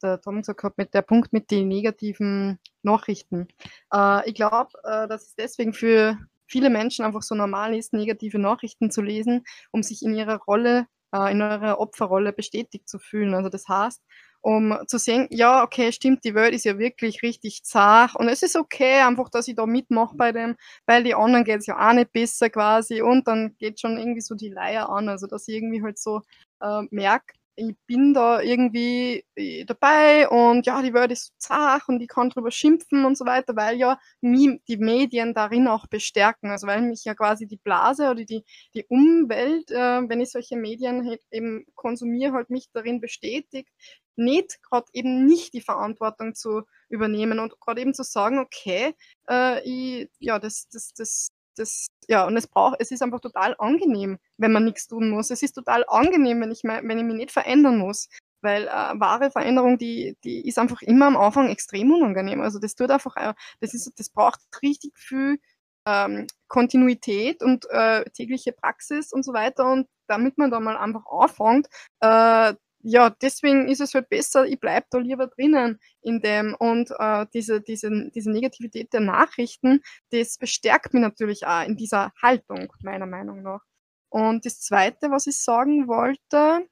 der Tom gesagt hat, mit der Punkt mit den negativen Nachrichten. Äh, ich glaube, äh, dass es deswegen für viele Menschen einfach so normal ist, negative Nachrichten zu lesen, um sich in ihrer Rolle, äh, in ihrer Opferrolle bestätigt zu fühlen. Also das heißt, um zu sehen, ja, okay, stimmt, die Welt ist ja wirklich richtig zart und es ist okay, einfach, dass ich da mitmache bei dem, weil die anderen geht es ja auch nicht besser quasi und dann geht schon irgendwie so die Leier an, also dass ich irgendwie halt so äh, merke, ich bin da irgendwie äh, dabei und ja, die Welt ist zart und ich kann drüber schimpfen und so weiter, weil ja die Medien darin auch bestärken. Also weil mich ja quasi die Blase oder die, die Umwelt, äh, wenn ich solche Medien halt eben konsumiere, halt mich darin bestätigt, nicht gerade eben nicht die Verantwortung zu übernehmen und gerade eben zu sagen, okay, äh, ich, ja, das, das, das das, ja, und es braucht, es ist einfach total angenehm, wenn man nichts tun muss. Es ist total angenehm, wenn ich, wenn ich mich nicht verändern muss. Weil äh, wahre Veränderung, die, die ist einfach immer am Anfang extrem unangenehm. Also das tut einfach, das ist, das braucht richtig viel ähm, Kontinuität und äh, tägliche Praxis und so weiter. Und damit man da mal einfach anfängt, äh, ja, deswegen ist es halt besser, ich bleibe da lieber drinnen in dem und äh, diese, diese, diese Negativität der Nachrichten, das bestärkt mich natürlich auch in dieser Haltung, meiner Meinung nach. Und das Zweite, was ich sagen wollte,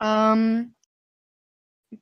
ähm,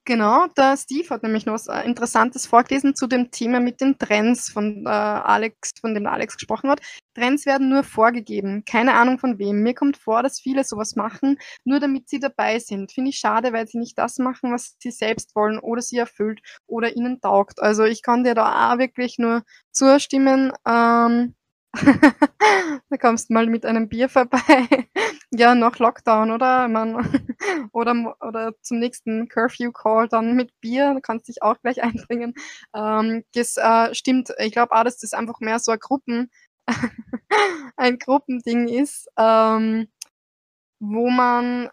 Genau, der Steve hat nämlich noch was äh, Interessantes vorgelesen zu dem Thema mit den Trends, von äh, Alex, von dem Alex gesprochen hat. Trends werden nur vorgegeben, keine Ahnung von wem. Mir kommt vor, dass viele sowas machen, nur damit sie dabei sind. Finde ich schade, weil sie nicht das machen, was sie selbst wollen oder sie erfüllt oder ihnen taugt. Also ich kann dir da auch wirklich nur zustimmen. Ähm, da kommst du mal mit einem Bier vorbei. ja, nach Lockdown, oder? Man, oder, oder zum nächsten Curfew-Call dann mit Bier, da kannst du dich auch gleich einbringen. Ähm, das äh, stimmt, ich glaube auch, dass das einfach mehr so ein Gruppen, ein Gruppending ist, ähm, wo man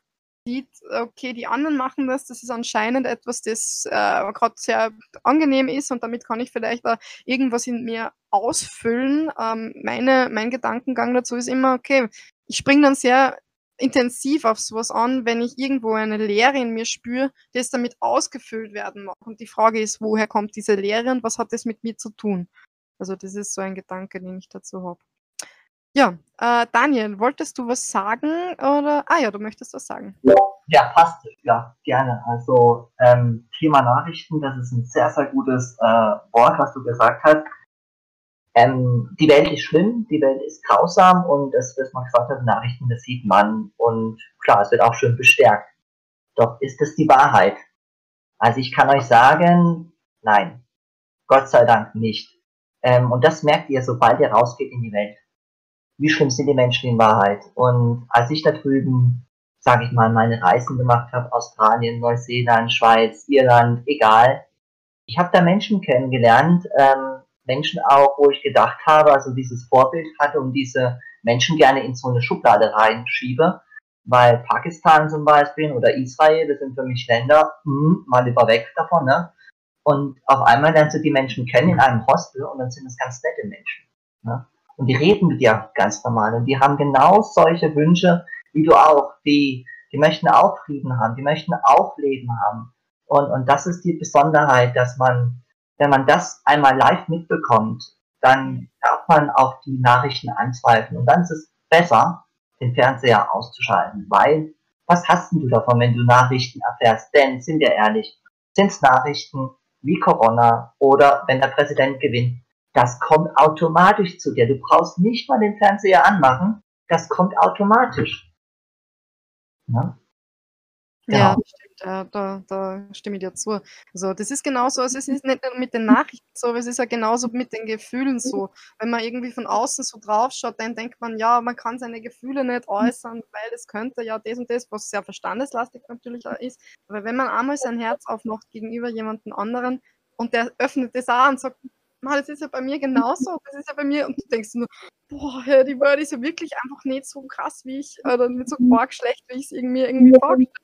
sieht, okay, die anderen machen das, das ist anscheinend etwas, das äh, gerade sehr angenehm ist und damit kann ich vielleicht auch irgendwas in mir ausfüllen. Ähm, meine, mein Gedankengang dazu ist immer, okay, ich springe dann sehr intensiv auf sowas an, wenn ich irgendwo eine Leere in mir spüre, die es damit ausgefüllt werden mag. Und die Frage ist, woher kommt diese Leere und was hat das mit mir zu tun? Also das ist so ein Gedanke, den ich dazu habe. Ja, äh, Daniel, wolltest du was sagen oder? Ah ja, du möchtest was sagen. Ja, passt. Ja, gerne. Also ähm, Thema Nachrichten, das ist ein sehr, sehr gutes äh, Wort, was du gesagt hast. Ähm, die Welt ist schlimm, die Welt ist grausam und das, was man gesagt hat, Nachrichten, das sieht man und klar, es wird auch schön bestärkt. Doch ist es die Wahrheit? Also ich kann euch sagen, nein, Gott sei Dank nicht. Ähm, und das merkt ihr, sobald ihr rausgeht in die Welt. Wie schlimm sind die Menschen in Wahrheit? Und als ich da drüben, sage ich mal, meine Reisen gemacht habe, Australien, Neuseeland, Schweiz, Irland, egal, ich habe da Menschen kennengelernt, ähm, Menschen auch, wo ich gedacht habe, also dieses Vorbild hatte und diese Menschen gerne in so eine Schublade reinschiebe, weil Pakistan zum Beispiel oder Israel, das sind für mich Länder, mh, mal lieber weg davon, ne? Und auf einmal lernst du die Menschen kennen in einem Hostel und dann sind es ganz nette Menschen. Ne? Und die reden mit dir ganz normal und die haben genau solche Wünsche wie du auch. Die, die möchten auch Frieden haben, die möchten auch Leben haben. Und, und das ist die Besonderheit, dass man, wenn man das einmal live mitbekommt, dann darf man auch die Nachrichten anzweifeln. Und dann ist es besser, den Fernseher auszuschalten, weil was hast du davon, wenn du Nachrichten erfährst? Denn, sind wir ehrlich, sind es Nachrichten, wie Corona oder wenn der Präsident gewinnt, das kommt automatisch zu dir. Du brauchst nicht mal den Fernseher anmachen, das kommt automatisch. Ja, ja genau. stimmt. Ja, da, da stimme ich dir zu. Also das ist genauso, also es ist nicht nur mit den Nachrichten so, aber es ist ja genauso mit den Gefühlen so. Wenn man irgendwie von außen so drauf schaut, dann denkt man, ja, man kann seine Gefühle nicht äußern, weil es könnte ja das und das, was sehr verstandeslastig natürlich ist. Aber wenn man einmal sein Herz aufmacht gegenüber jemandem anderen und der öffnet das auch und sagt, das ist ja bei mir genauso, das ist ja bei mir, und du denkst nur, boah, ja, die Welt ist ja wirklich einfach nicht so krass, wie ich, oder nicht so arg schlecht, wie ich es irgendwie, irgendwie vorgestellt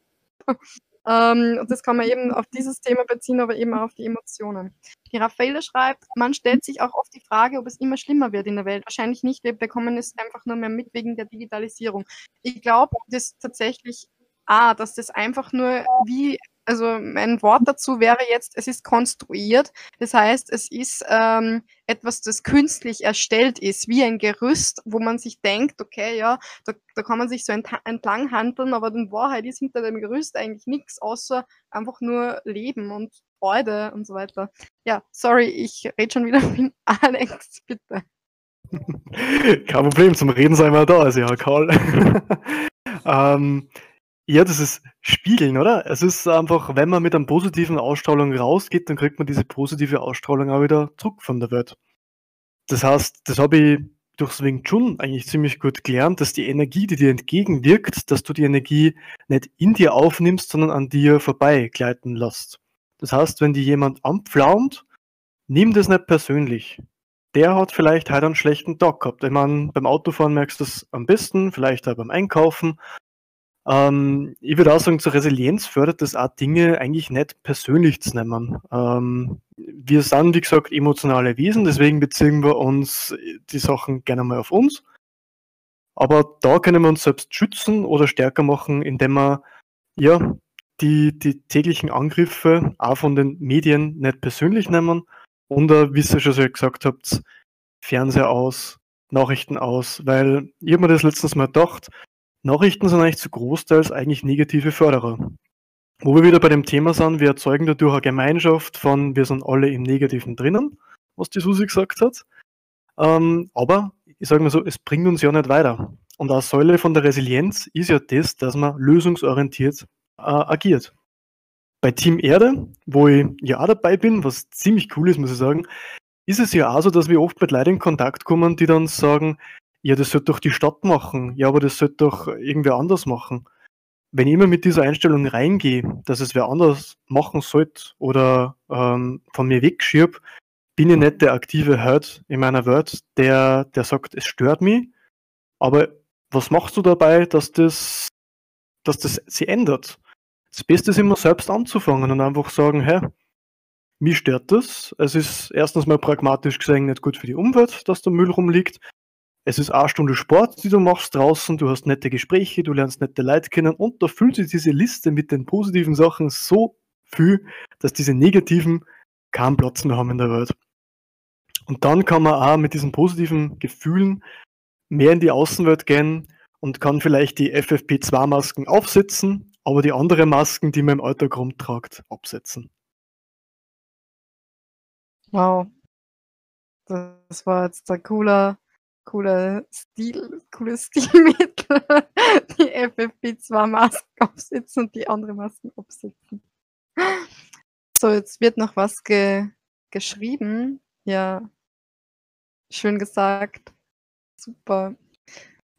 habe. Ähm, und das kann man eben auf dieses Thema beziehen, aber eben auch auf die Emotionen. Die Raffaele schreibt, man stellt sich auch oft die Frage, ob es immer schlimmer wird in der Welt. Wahrscheinlich nicht, wir bekommen es einfach nur mehr mit wegen der Digitalisierung. Ich glaube, das tatsächlich, ah, dass das einfach nur wie also mein Wort dazu wäre jetzt, es ist konstruiert. Das heißt, es ist ähm, etwas, das künstlich erstellt ist, wie ein Gerüst, wo man sich denkt, okay, ja, da, da kann man sich so entlang handeln, aber in Wahrheit ist hinter dem Gerüst eigentlich nichts, außer einfach nur Leben und Freude und so weiter. Ja, sorry, ich rede schon wieder mit Alex, bitte. Kein Problem, zum Reden sei mal da, also ja, Karl. ähm, ja, das ist Spiegeln, oder? Es ist einfach, wenn man mit einer positiven Ausstrahlung rausgeht, dann kriegt man diese positive Ausstrahlung auch wieder zurück von der Welt. Das heißt, das habe ich durchs Wing Chun eigentlich ziemlich gut gelernt, dass die Energie, die dir entgegenwirkt, dass du die Energie nicht in dir aufnimmst, sondern an dir vorbeigleiten lässt. Das heißt, wenn dir jemand anpflaumt, nimm das nicht persönlich. Der hat vielleicht heute einen schlechten Tag gehabt. Ich meine, beim Autofahren merkst du das am besten, vielleicht auch beim Einkaufen. Ähm, ich würde auch sagen, zur Resilienz fördert das auch Dinge eigentlich nicht persönlich zu nehmen. Ähm, wir sind, wie gesagt, emotionale Wesen, deswegen beziehen wir uns die Sachen gerne mal auf uns. Aber da können wir uns selbst schützen oder stärker machen, indem wir ja, die, die täglichen Angriffe auch von den Medien nicht persönlich nehmen und, wie ihr schon gesagt habt, Fernseher aus, Nachrichten aus, weil ich habe mir das letztens mal gedacht, Nachrichten sind eigentlich zu Großteils eigentlich negative Förderer. Wo wir wieder bei dem Thema sind, wir erzeugen dadurch eine Gemeinschaft von, wir sind alle im Negativen drinnen, was die Susi gesagt hat. Ähm, aber ich sage mal so, es bringt uns ja nicht weiter. Und eine Säule von der Resilienz ist ja das, dass man lösungsorientiert äh, agiert. Bei Team Erde, wo ich ja auch dabei bin, was ziemlich cool ist, muss ich sagen, ist es ja auch so, dass wir oft mit Leuten in Kontakt kommen, die dann sagen, ja, das sollte doch die Stadt machen, ja, aber das sollte doch irgendwer anders machen. Wenn ich immer mit dieser Einstellung reingehe, dass es wer anders machen sollte oder ähm, von mir wegschirb, bin ich nicht der aktive Herd in meiner Welt, der, der sagt, es stört mich, aber was machst du dabei, dass das, dass das sich ändert? Das Beste ist immer selbst anzufangen und einfach sagen, hey, mich stört das. Es ist erstens mal pragmatisch gesehen nicht gut für die Umwelt, dass der Müll rumliegt. Es ist eine Stunde Sport, die du machst draußen, du hast nette Gespräche, du lernst nette Leute kennen und da fühlt sich diese Liste mit den positiven Sachen so viel, dass diese negativen keinen Platz mehr haben in der Welt. Und dann kann man auch mit diesen positiven Gefühlen mehr in die Außenwelt gehen und kann vielleicht die FFP2-Masken aufsetzen, aber die anderen Masken, die man im Alltag rumtragt, absetzen. Wow. Das war jetzt ein cooler cooler Stil, cooles Stilmittel, die FFP2-Masken aufsetzen und die andere Masken absetzen. So, jetzt wird noch was ge geschrieben. Ja, schön gesagt. Super.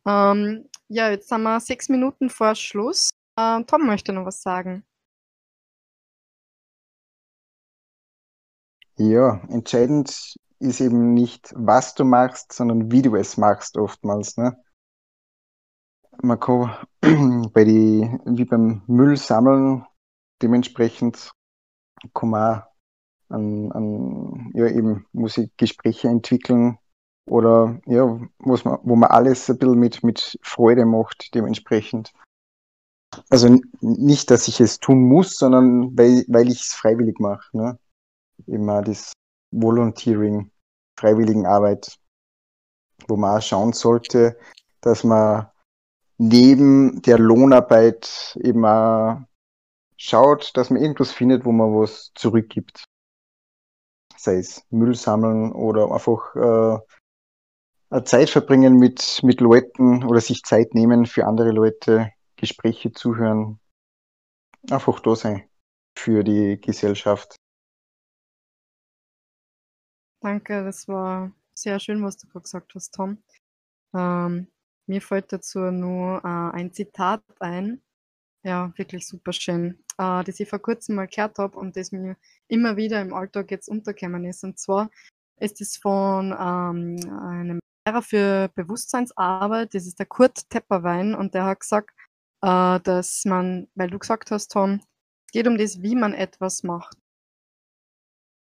Ähm, ja, jetzt haben wir sechs Minuten vor Schluss. Ähm, Tom möchte noch was sagen. Ja, entscheidend ist eben nicht, was du machst, sondern wie du es machst oftmals. Ne? Man kann bei die, wie beim Müll sammeln, dementsprechend kann man an, an ja eben muss ich Gespräche entwickeln oder ja, was man, wo man alles ein bisschen mit, mit Freude macht, dementsprechend. Also nicht, dass ich es tun muss, sondern weil, weil ich es freiwillig mache. Ne? Immer das Volunteering, Freiwilligenarbeit, wo man auch schauen sollte, dass man neben der Lohnarbeit eben auch schaut, dass man irgendwas findet, wo man was zurückgibt. Sei es Müll sammeln oder einfach äh, Zeit verbringen mit, mit Leuten oder sich Zeit nehmen für andere Leute, Gespräche zuhören. Einfach da sein für die Gesellschaft. Danke, das war sehr schön, was du gerade gesagt hast, Tom. Ähm, mir fällt dazu nur äh, ein Zitat ein. Ja, wirklich super schön, äh, das ich vor kurzem mal gehört habe und das mir immer wieder im Alltag jetzt untergekommen ist. Und zwar ist es von ähm, einem Lehrer für Bewusstseinsarbeit, das ist der Kurt Tepperwein, und der hat gesagt, äh, dass man, weil du gesagt hast, Tom, es geht um das, wie man etwas macht.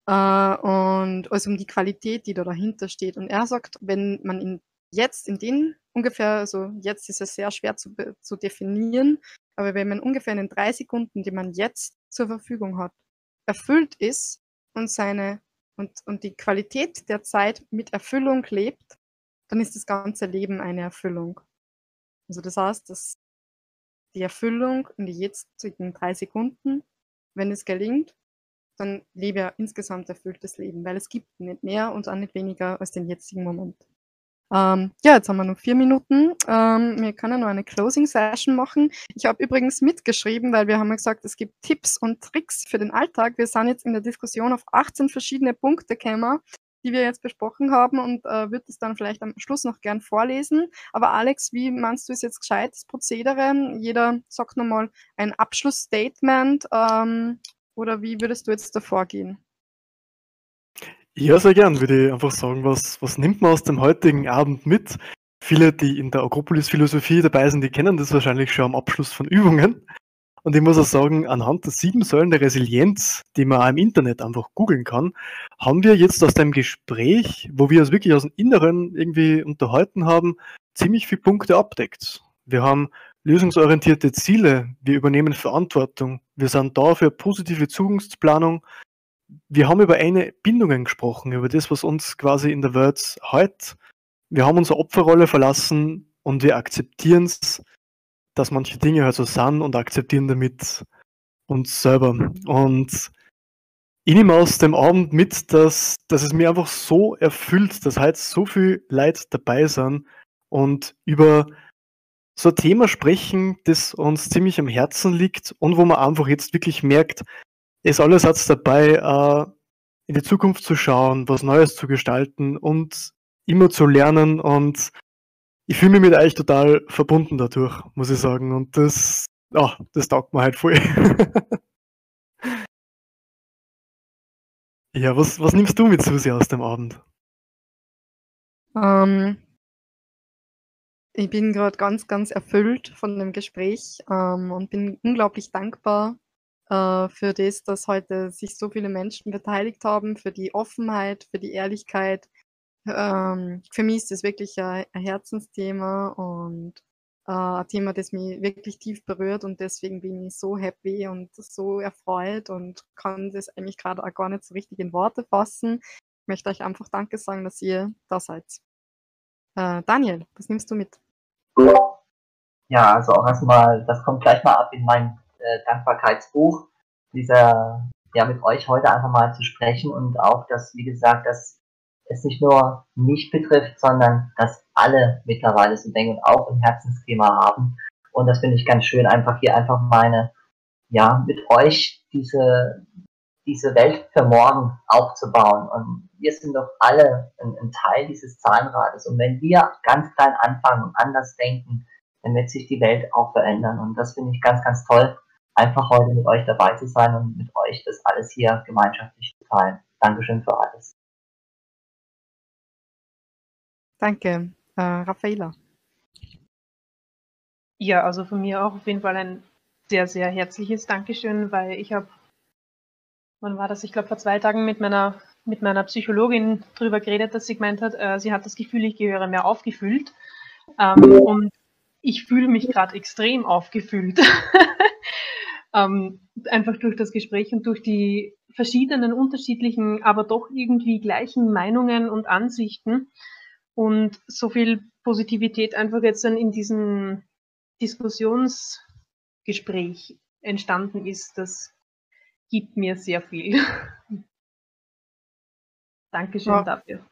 Äh, und also um die Qualität, die da dahinter steht. Und er sagt, wenn man in, jetzt in den ungefähr, also jetzt ist es sehr schwer zu, zu definieren, aber wenn man ungefähr in den drei Sekunden, die man jetzt zur Verfügung hat, erfüllt ist und seine und, und die Qualität der Zeit mit Erfüllung lebt, dann ist das ganze Leben eine Erfüllung. Also das heißt, dass die Erfüllung in die jetzigen drei Sekunden, wenn es gelingt, dann lebe er insgesamt erfülltes Leben, weil es gibt nicht mehr und auch nicht weniger als den jetzigen Moment. Ähm, ja, jetzt haben wir noch vier Minuten. Ähm, wir können noch eine Closing Session machen. Ich habe übrigens mitgeschrieben, weil wir haben ja gesagt, es gibt Tipps und Tricks für den Alltag. Wir sind jetzt in der Diskussion auf 18 verschiedene Punkte gekommen, die wir jetzt besprochen haben und äh, würde es dann vielleicht am Schluss noch gern vorlesen. Aber Alex, wie meinst du es jetzt gescheit, das Prozedere? Jeder sagt nochmal ein Abschlussstatement ähm, oder wie würdest du jetzt davor gehen? Ja, sehr gern, würde ich einfach sagen, was, was nimmt man aus dem heutigen Abend mit? Viele, die in der Akropolis-Philosophie dabei sind, die kennen das wahrscheinlich schon am Abschluss von Übungen. Und ich muss auch sagen, anhand der sieben Säulen der Resilienz, die man auch im Internet einfach googeln kann, haben wir jetzt aus dem Gespräch, wo wir uns wirklich aus dem Inneren irgendwie unterhalten haben, ziemlich viele Punkte abdeckt. Wir haben lösungsorientierte Ziele, wir übernehmen Verantwortung, wir sind da für positive Zukunftsplanung. Wir haben über eine Bindungen gesprochen, über das, was uns quasi in der Welt hält. Wir haben unsere Opferrolle verlassen und wir akzeptieren es, dass manche Dinge halt so sind und akzeptieren damit uns selber. Und ich nehme aus dem Abend mit, dass, dass es mir einfach so erfüllt, dass halt so viel Leid dabei sind und über so ein Thema sprechen, das uns ziemlich am Herzen liegt und wo man einfach jetzt wirklich merkt, es ist alles jetzt dabei, äh, in die Zukunft zu schauen, was Neues zu gestalten und immer zu lernen und ich fühle mich mit euch total verbunden dadurch, muss ich sagen. Und das, oh, das taugt mir halt voll. ja, was, was nimmst du mit Susi aus dem Abend? Ähm, ich bin gerade ganz, ganz erfüllt von dem Gespräch ähm, und bin unglaublich dankbar äh, für das, dass heute sich so viele Menschen beteiligt haben, für die Offenheit, für die Ehrlichkeit, ähm, für mich ist das wirklich ein, ein Herzensthema und äh, ein Thema, das mich wirklich tief berührt und deswegen bin ich so happy und so erfreut und kann das eigentlich gerade auch gar nicht so richtig in Worte fassen. Ich möchte euch einfach Danke sagen, dass ihr da seid. Äh, Daniel, was nimmst du mit? Ja, also auch erstmal, das kommt gleich mal ab in mein äh, Dankbarkeitsbuch, dieser, ja, mit euch heute einfach mal zu sprechen und auch, dass, wie gesagt, dass es nicht nur mich betrifft, sondern dass alle mittlerweile so denken und auch ein Herzensthema haben. Und das finde ich ganz schön, einfach hier einfach meine, ja, mit euch diese, diese Welt für morgen aufzubauen. Und wir sind doch alle ein, ein Teil dieses Zahnrades. Und wenn wir ganz klein anfangen und anders denken, dann wird sich die Welt auch verändern. Und das finde ich ganz, ganz toll, einfach heute mit euch dabei zu sein und mit euch das alles hier gemeinschaftlich zu teilen. Dankeschön für alles. Danke. Äh, Raffaela. Ja, also von mir auch auf jeden Fall ein sehr, sehr herzliches Dankeschön, weil ich habe, wann war das? Ich glaube vor zwei Tagen mit meiner mit meiner Psychologin darüber geredet, dass sie gemeint hat, äh, sie hat das Gefühl, ich gehöre mehr aufgefüllt. Ähm, und ich fühle mich gerade extrem aufgefüllt. ähm, einfach durch das Gespräch und durch die verschiedenen, unterschiedlichen, aber doch irgendwie gleichen Meinungen und Ansichten und so viel Positivität einfach jetzt dann in diesem Diskussionsgespräch entstanden ist, das gibt mir sehr viel. Dankeschön ja. dafür.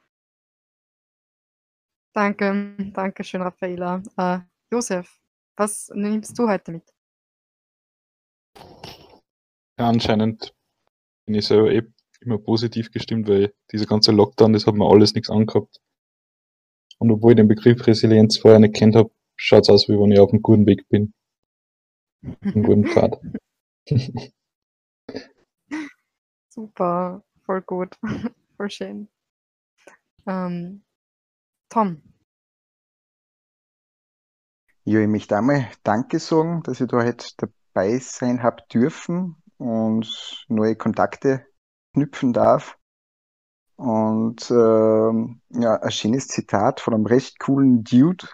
Danke, danke schön, Raffaela. Äh, Josef, was nimmst du heute mit? Ja, anscheinend bin ich selber eh immer positiv gestimmt, weil dieser ganze Lockdown, das hat mir alles nichts angehabt. Und obwohl ich den Begriff Resilienz vorher nicht kennt habe, schaut es aus, wie wenn ich auf einem guten Weg bin. Einen guten Pfad. Super, voll gut, voll schön. Ähm, Tom. Ja, ich möchte einmal Danke sagen, dass ich da heute dabei sein habe dürfen und neue Kontakte knüpfen darf. Und ähm, ja, ein schönes Zitat von einem recht coolen Dude,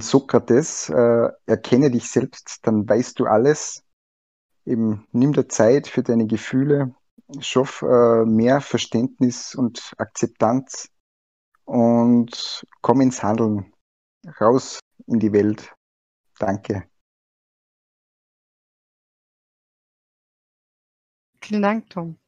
Sokrates, äh, erkenne dich selbst, dann weißt du alles. Eben nimm dir Zeit für deine Gefühle, schaff äh, mehr Verständnis und Akzeptanz und komm ins Handeln, raus in die Welt. Danke. Vielen Dank, Tom.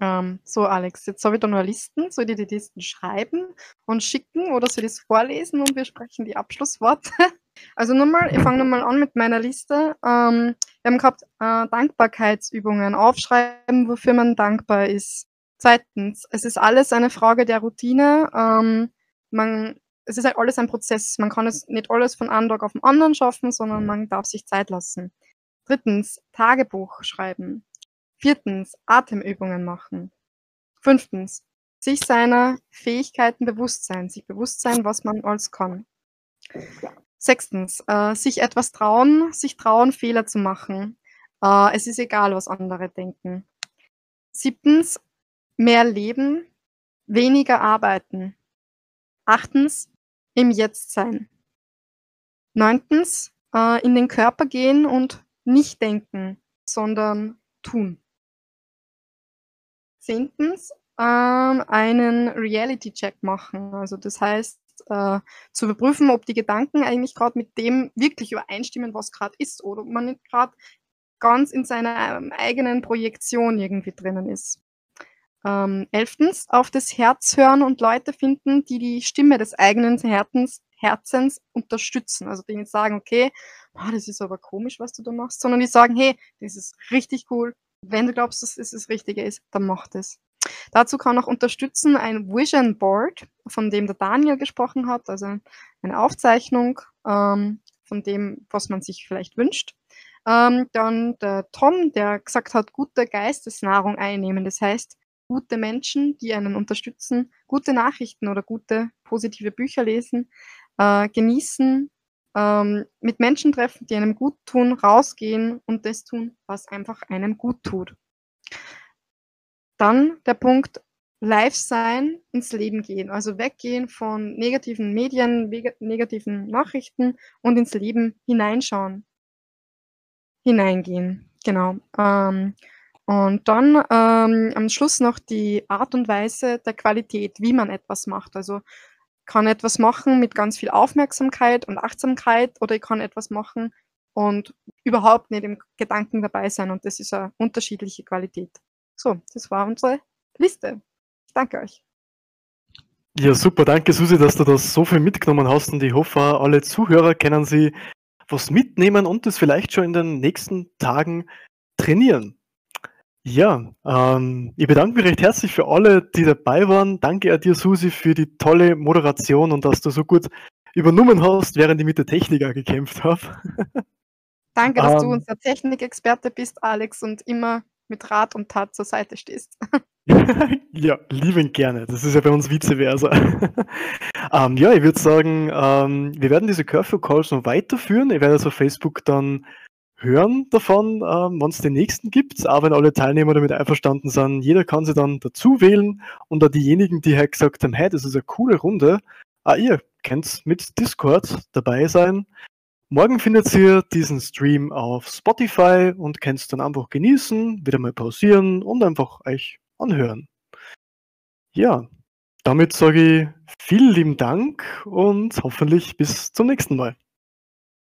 Ähm, so, Alex, jetzt habe ich da nur Listen. Soll ich die Listen schreiben und schicken oder soll ich es vorlesen und wir sprechen die Abschlussworte? Also nochmal, ich fange nochmal an mit meiner Liste. Ähm, wir haben gehabt äh, Dankbarkeitsübungen, aufschreiben, wofür man dankbar ist. Zweitens, es ist alles eine Frage der Routine. Ähm, man, es ist halt alles ein Prozess. Man kann es nicht alles von einem Tag auf den anderen schaffen, sondern man darf sich Zeit lassen. Drittens, Tagebuch schreiben. Viertens, Atemübungen machen. Fünftens, sich seiner Fähigkeiten bewusst sein, sich bewusst sein, was man alles kann. Sechstens, äh, sich etwas trauen, sich trauen, Fehler zu machen. Äh, es ist egal, was andere denken. Siebtens, mehr leben, weniger arbeiten. Achtens, im Jetzt sein. Neuntens, äh, in den Körper gehen und nicht denken, sondern tun. Zehntens, ähm, einen Reality-Check machen. Also das heißt, äh, zu überprüfen, ob die Gedanken eigentlich gerade mit dem wirklich übereinstimmen, was gerade ist, oder ob man nicht gerade ganz in seiner ähm, eigenen Projektion irgendwie drinnen ist. Ähm, elftens, auf das Herz hören und Leute finden, die die Stimme des eigenen Herzens, Herzens unterstützen. Also die nicht sagen, okay, oh, das ist aber komisch, was du da machst, sondern die sagen, hey, das ist richtig cool, wenn du glaubst, dass es das Richtige ist, dann mach das. Dazu kann auch unterstützen ein Vision Board, von dem der Daniel gesprochen hat, also eine Aufzeichnung ähm, von dem, was man sich vielleicht wünscht. Ähm, dann der Tom, der gesagt hat, gute Geistesnahrung einnehmen. Das heißt, gute Menschen, die einen unterstützen, gute Nachrichten oder gute positive Bücher lesen, äh, genießen, ähm, mit Menschen treffen, die einem gut tun, rausgehen und das tun, was einfach einem gut tut. Dann der Punkt live sein, ins Leben gehen. Also weggehen von negativen Medien, negativen Nachrichten und ins Leben hineinschauen. Hineingehen, genau. Ähm, und dann ähm, am Schluss noch die Art und Weise der Qualität, wie man etwas macht. Also kann etwas machen mit ganz viel Aufmerksamkeit und Achtsamkeit oder ich kann etwas machen und überhaupt nicht im Gedanken dabei sein. Und das ist eine unterschiedliche Qualität. So, das war unsere Liste. Ich danke euch. Ja, super. Danke, Susi, dass du das so viel mitgenommen hast. Und ich hoffe, alle Zuhörer können sie was mitnehmen und das vielleicht schon in den nächsten Tagen trainieren. Ja, ähm, ich bedanke mich recht herzlich für alle, die dabei waren. Danke an dir, Susi, für die tolle Moderation und dass du so gut übernommen hast, während ich mit der Technik gekämpft habe. Danke, dass ähm, du unser Technikexperte bist, Alex, und immer mit Rat und Tat zur Seite stehst. ja, lieben gerne. Das ist ja bei uns vice versa. ähm, ja, ich würde sagen, ähm, wir werden diese Curfew Calls noch weiterführen. Ich werde es auf Facebook dann hören davon, ähm, wann es den nächsten gibt. Aber wenn alle Teilnehmer damit einverstanden sind, jeder kann sie dann dazu wählen. Und da diejenigen, die halt gesagt haben, hey, das ist eine coole Runde, ah, ihr könnt mit Discord dabei sein. Morgen findet ihr diesen Stream auf Spotify und könnt es dann einfach genießen, wieder mal pausieren und einfach euch anhören. Ja, damit sage ich vielen lieben Dank und hoffentlich bis zum nächsten Mal.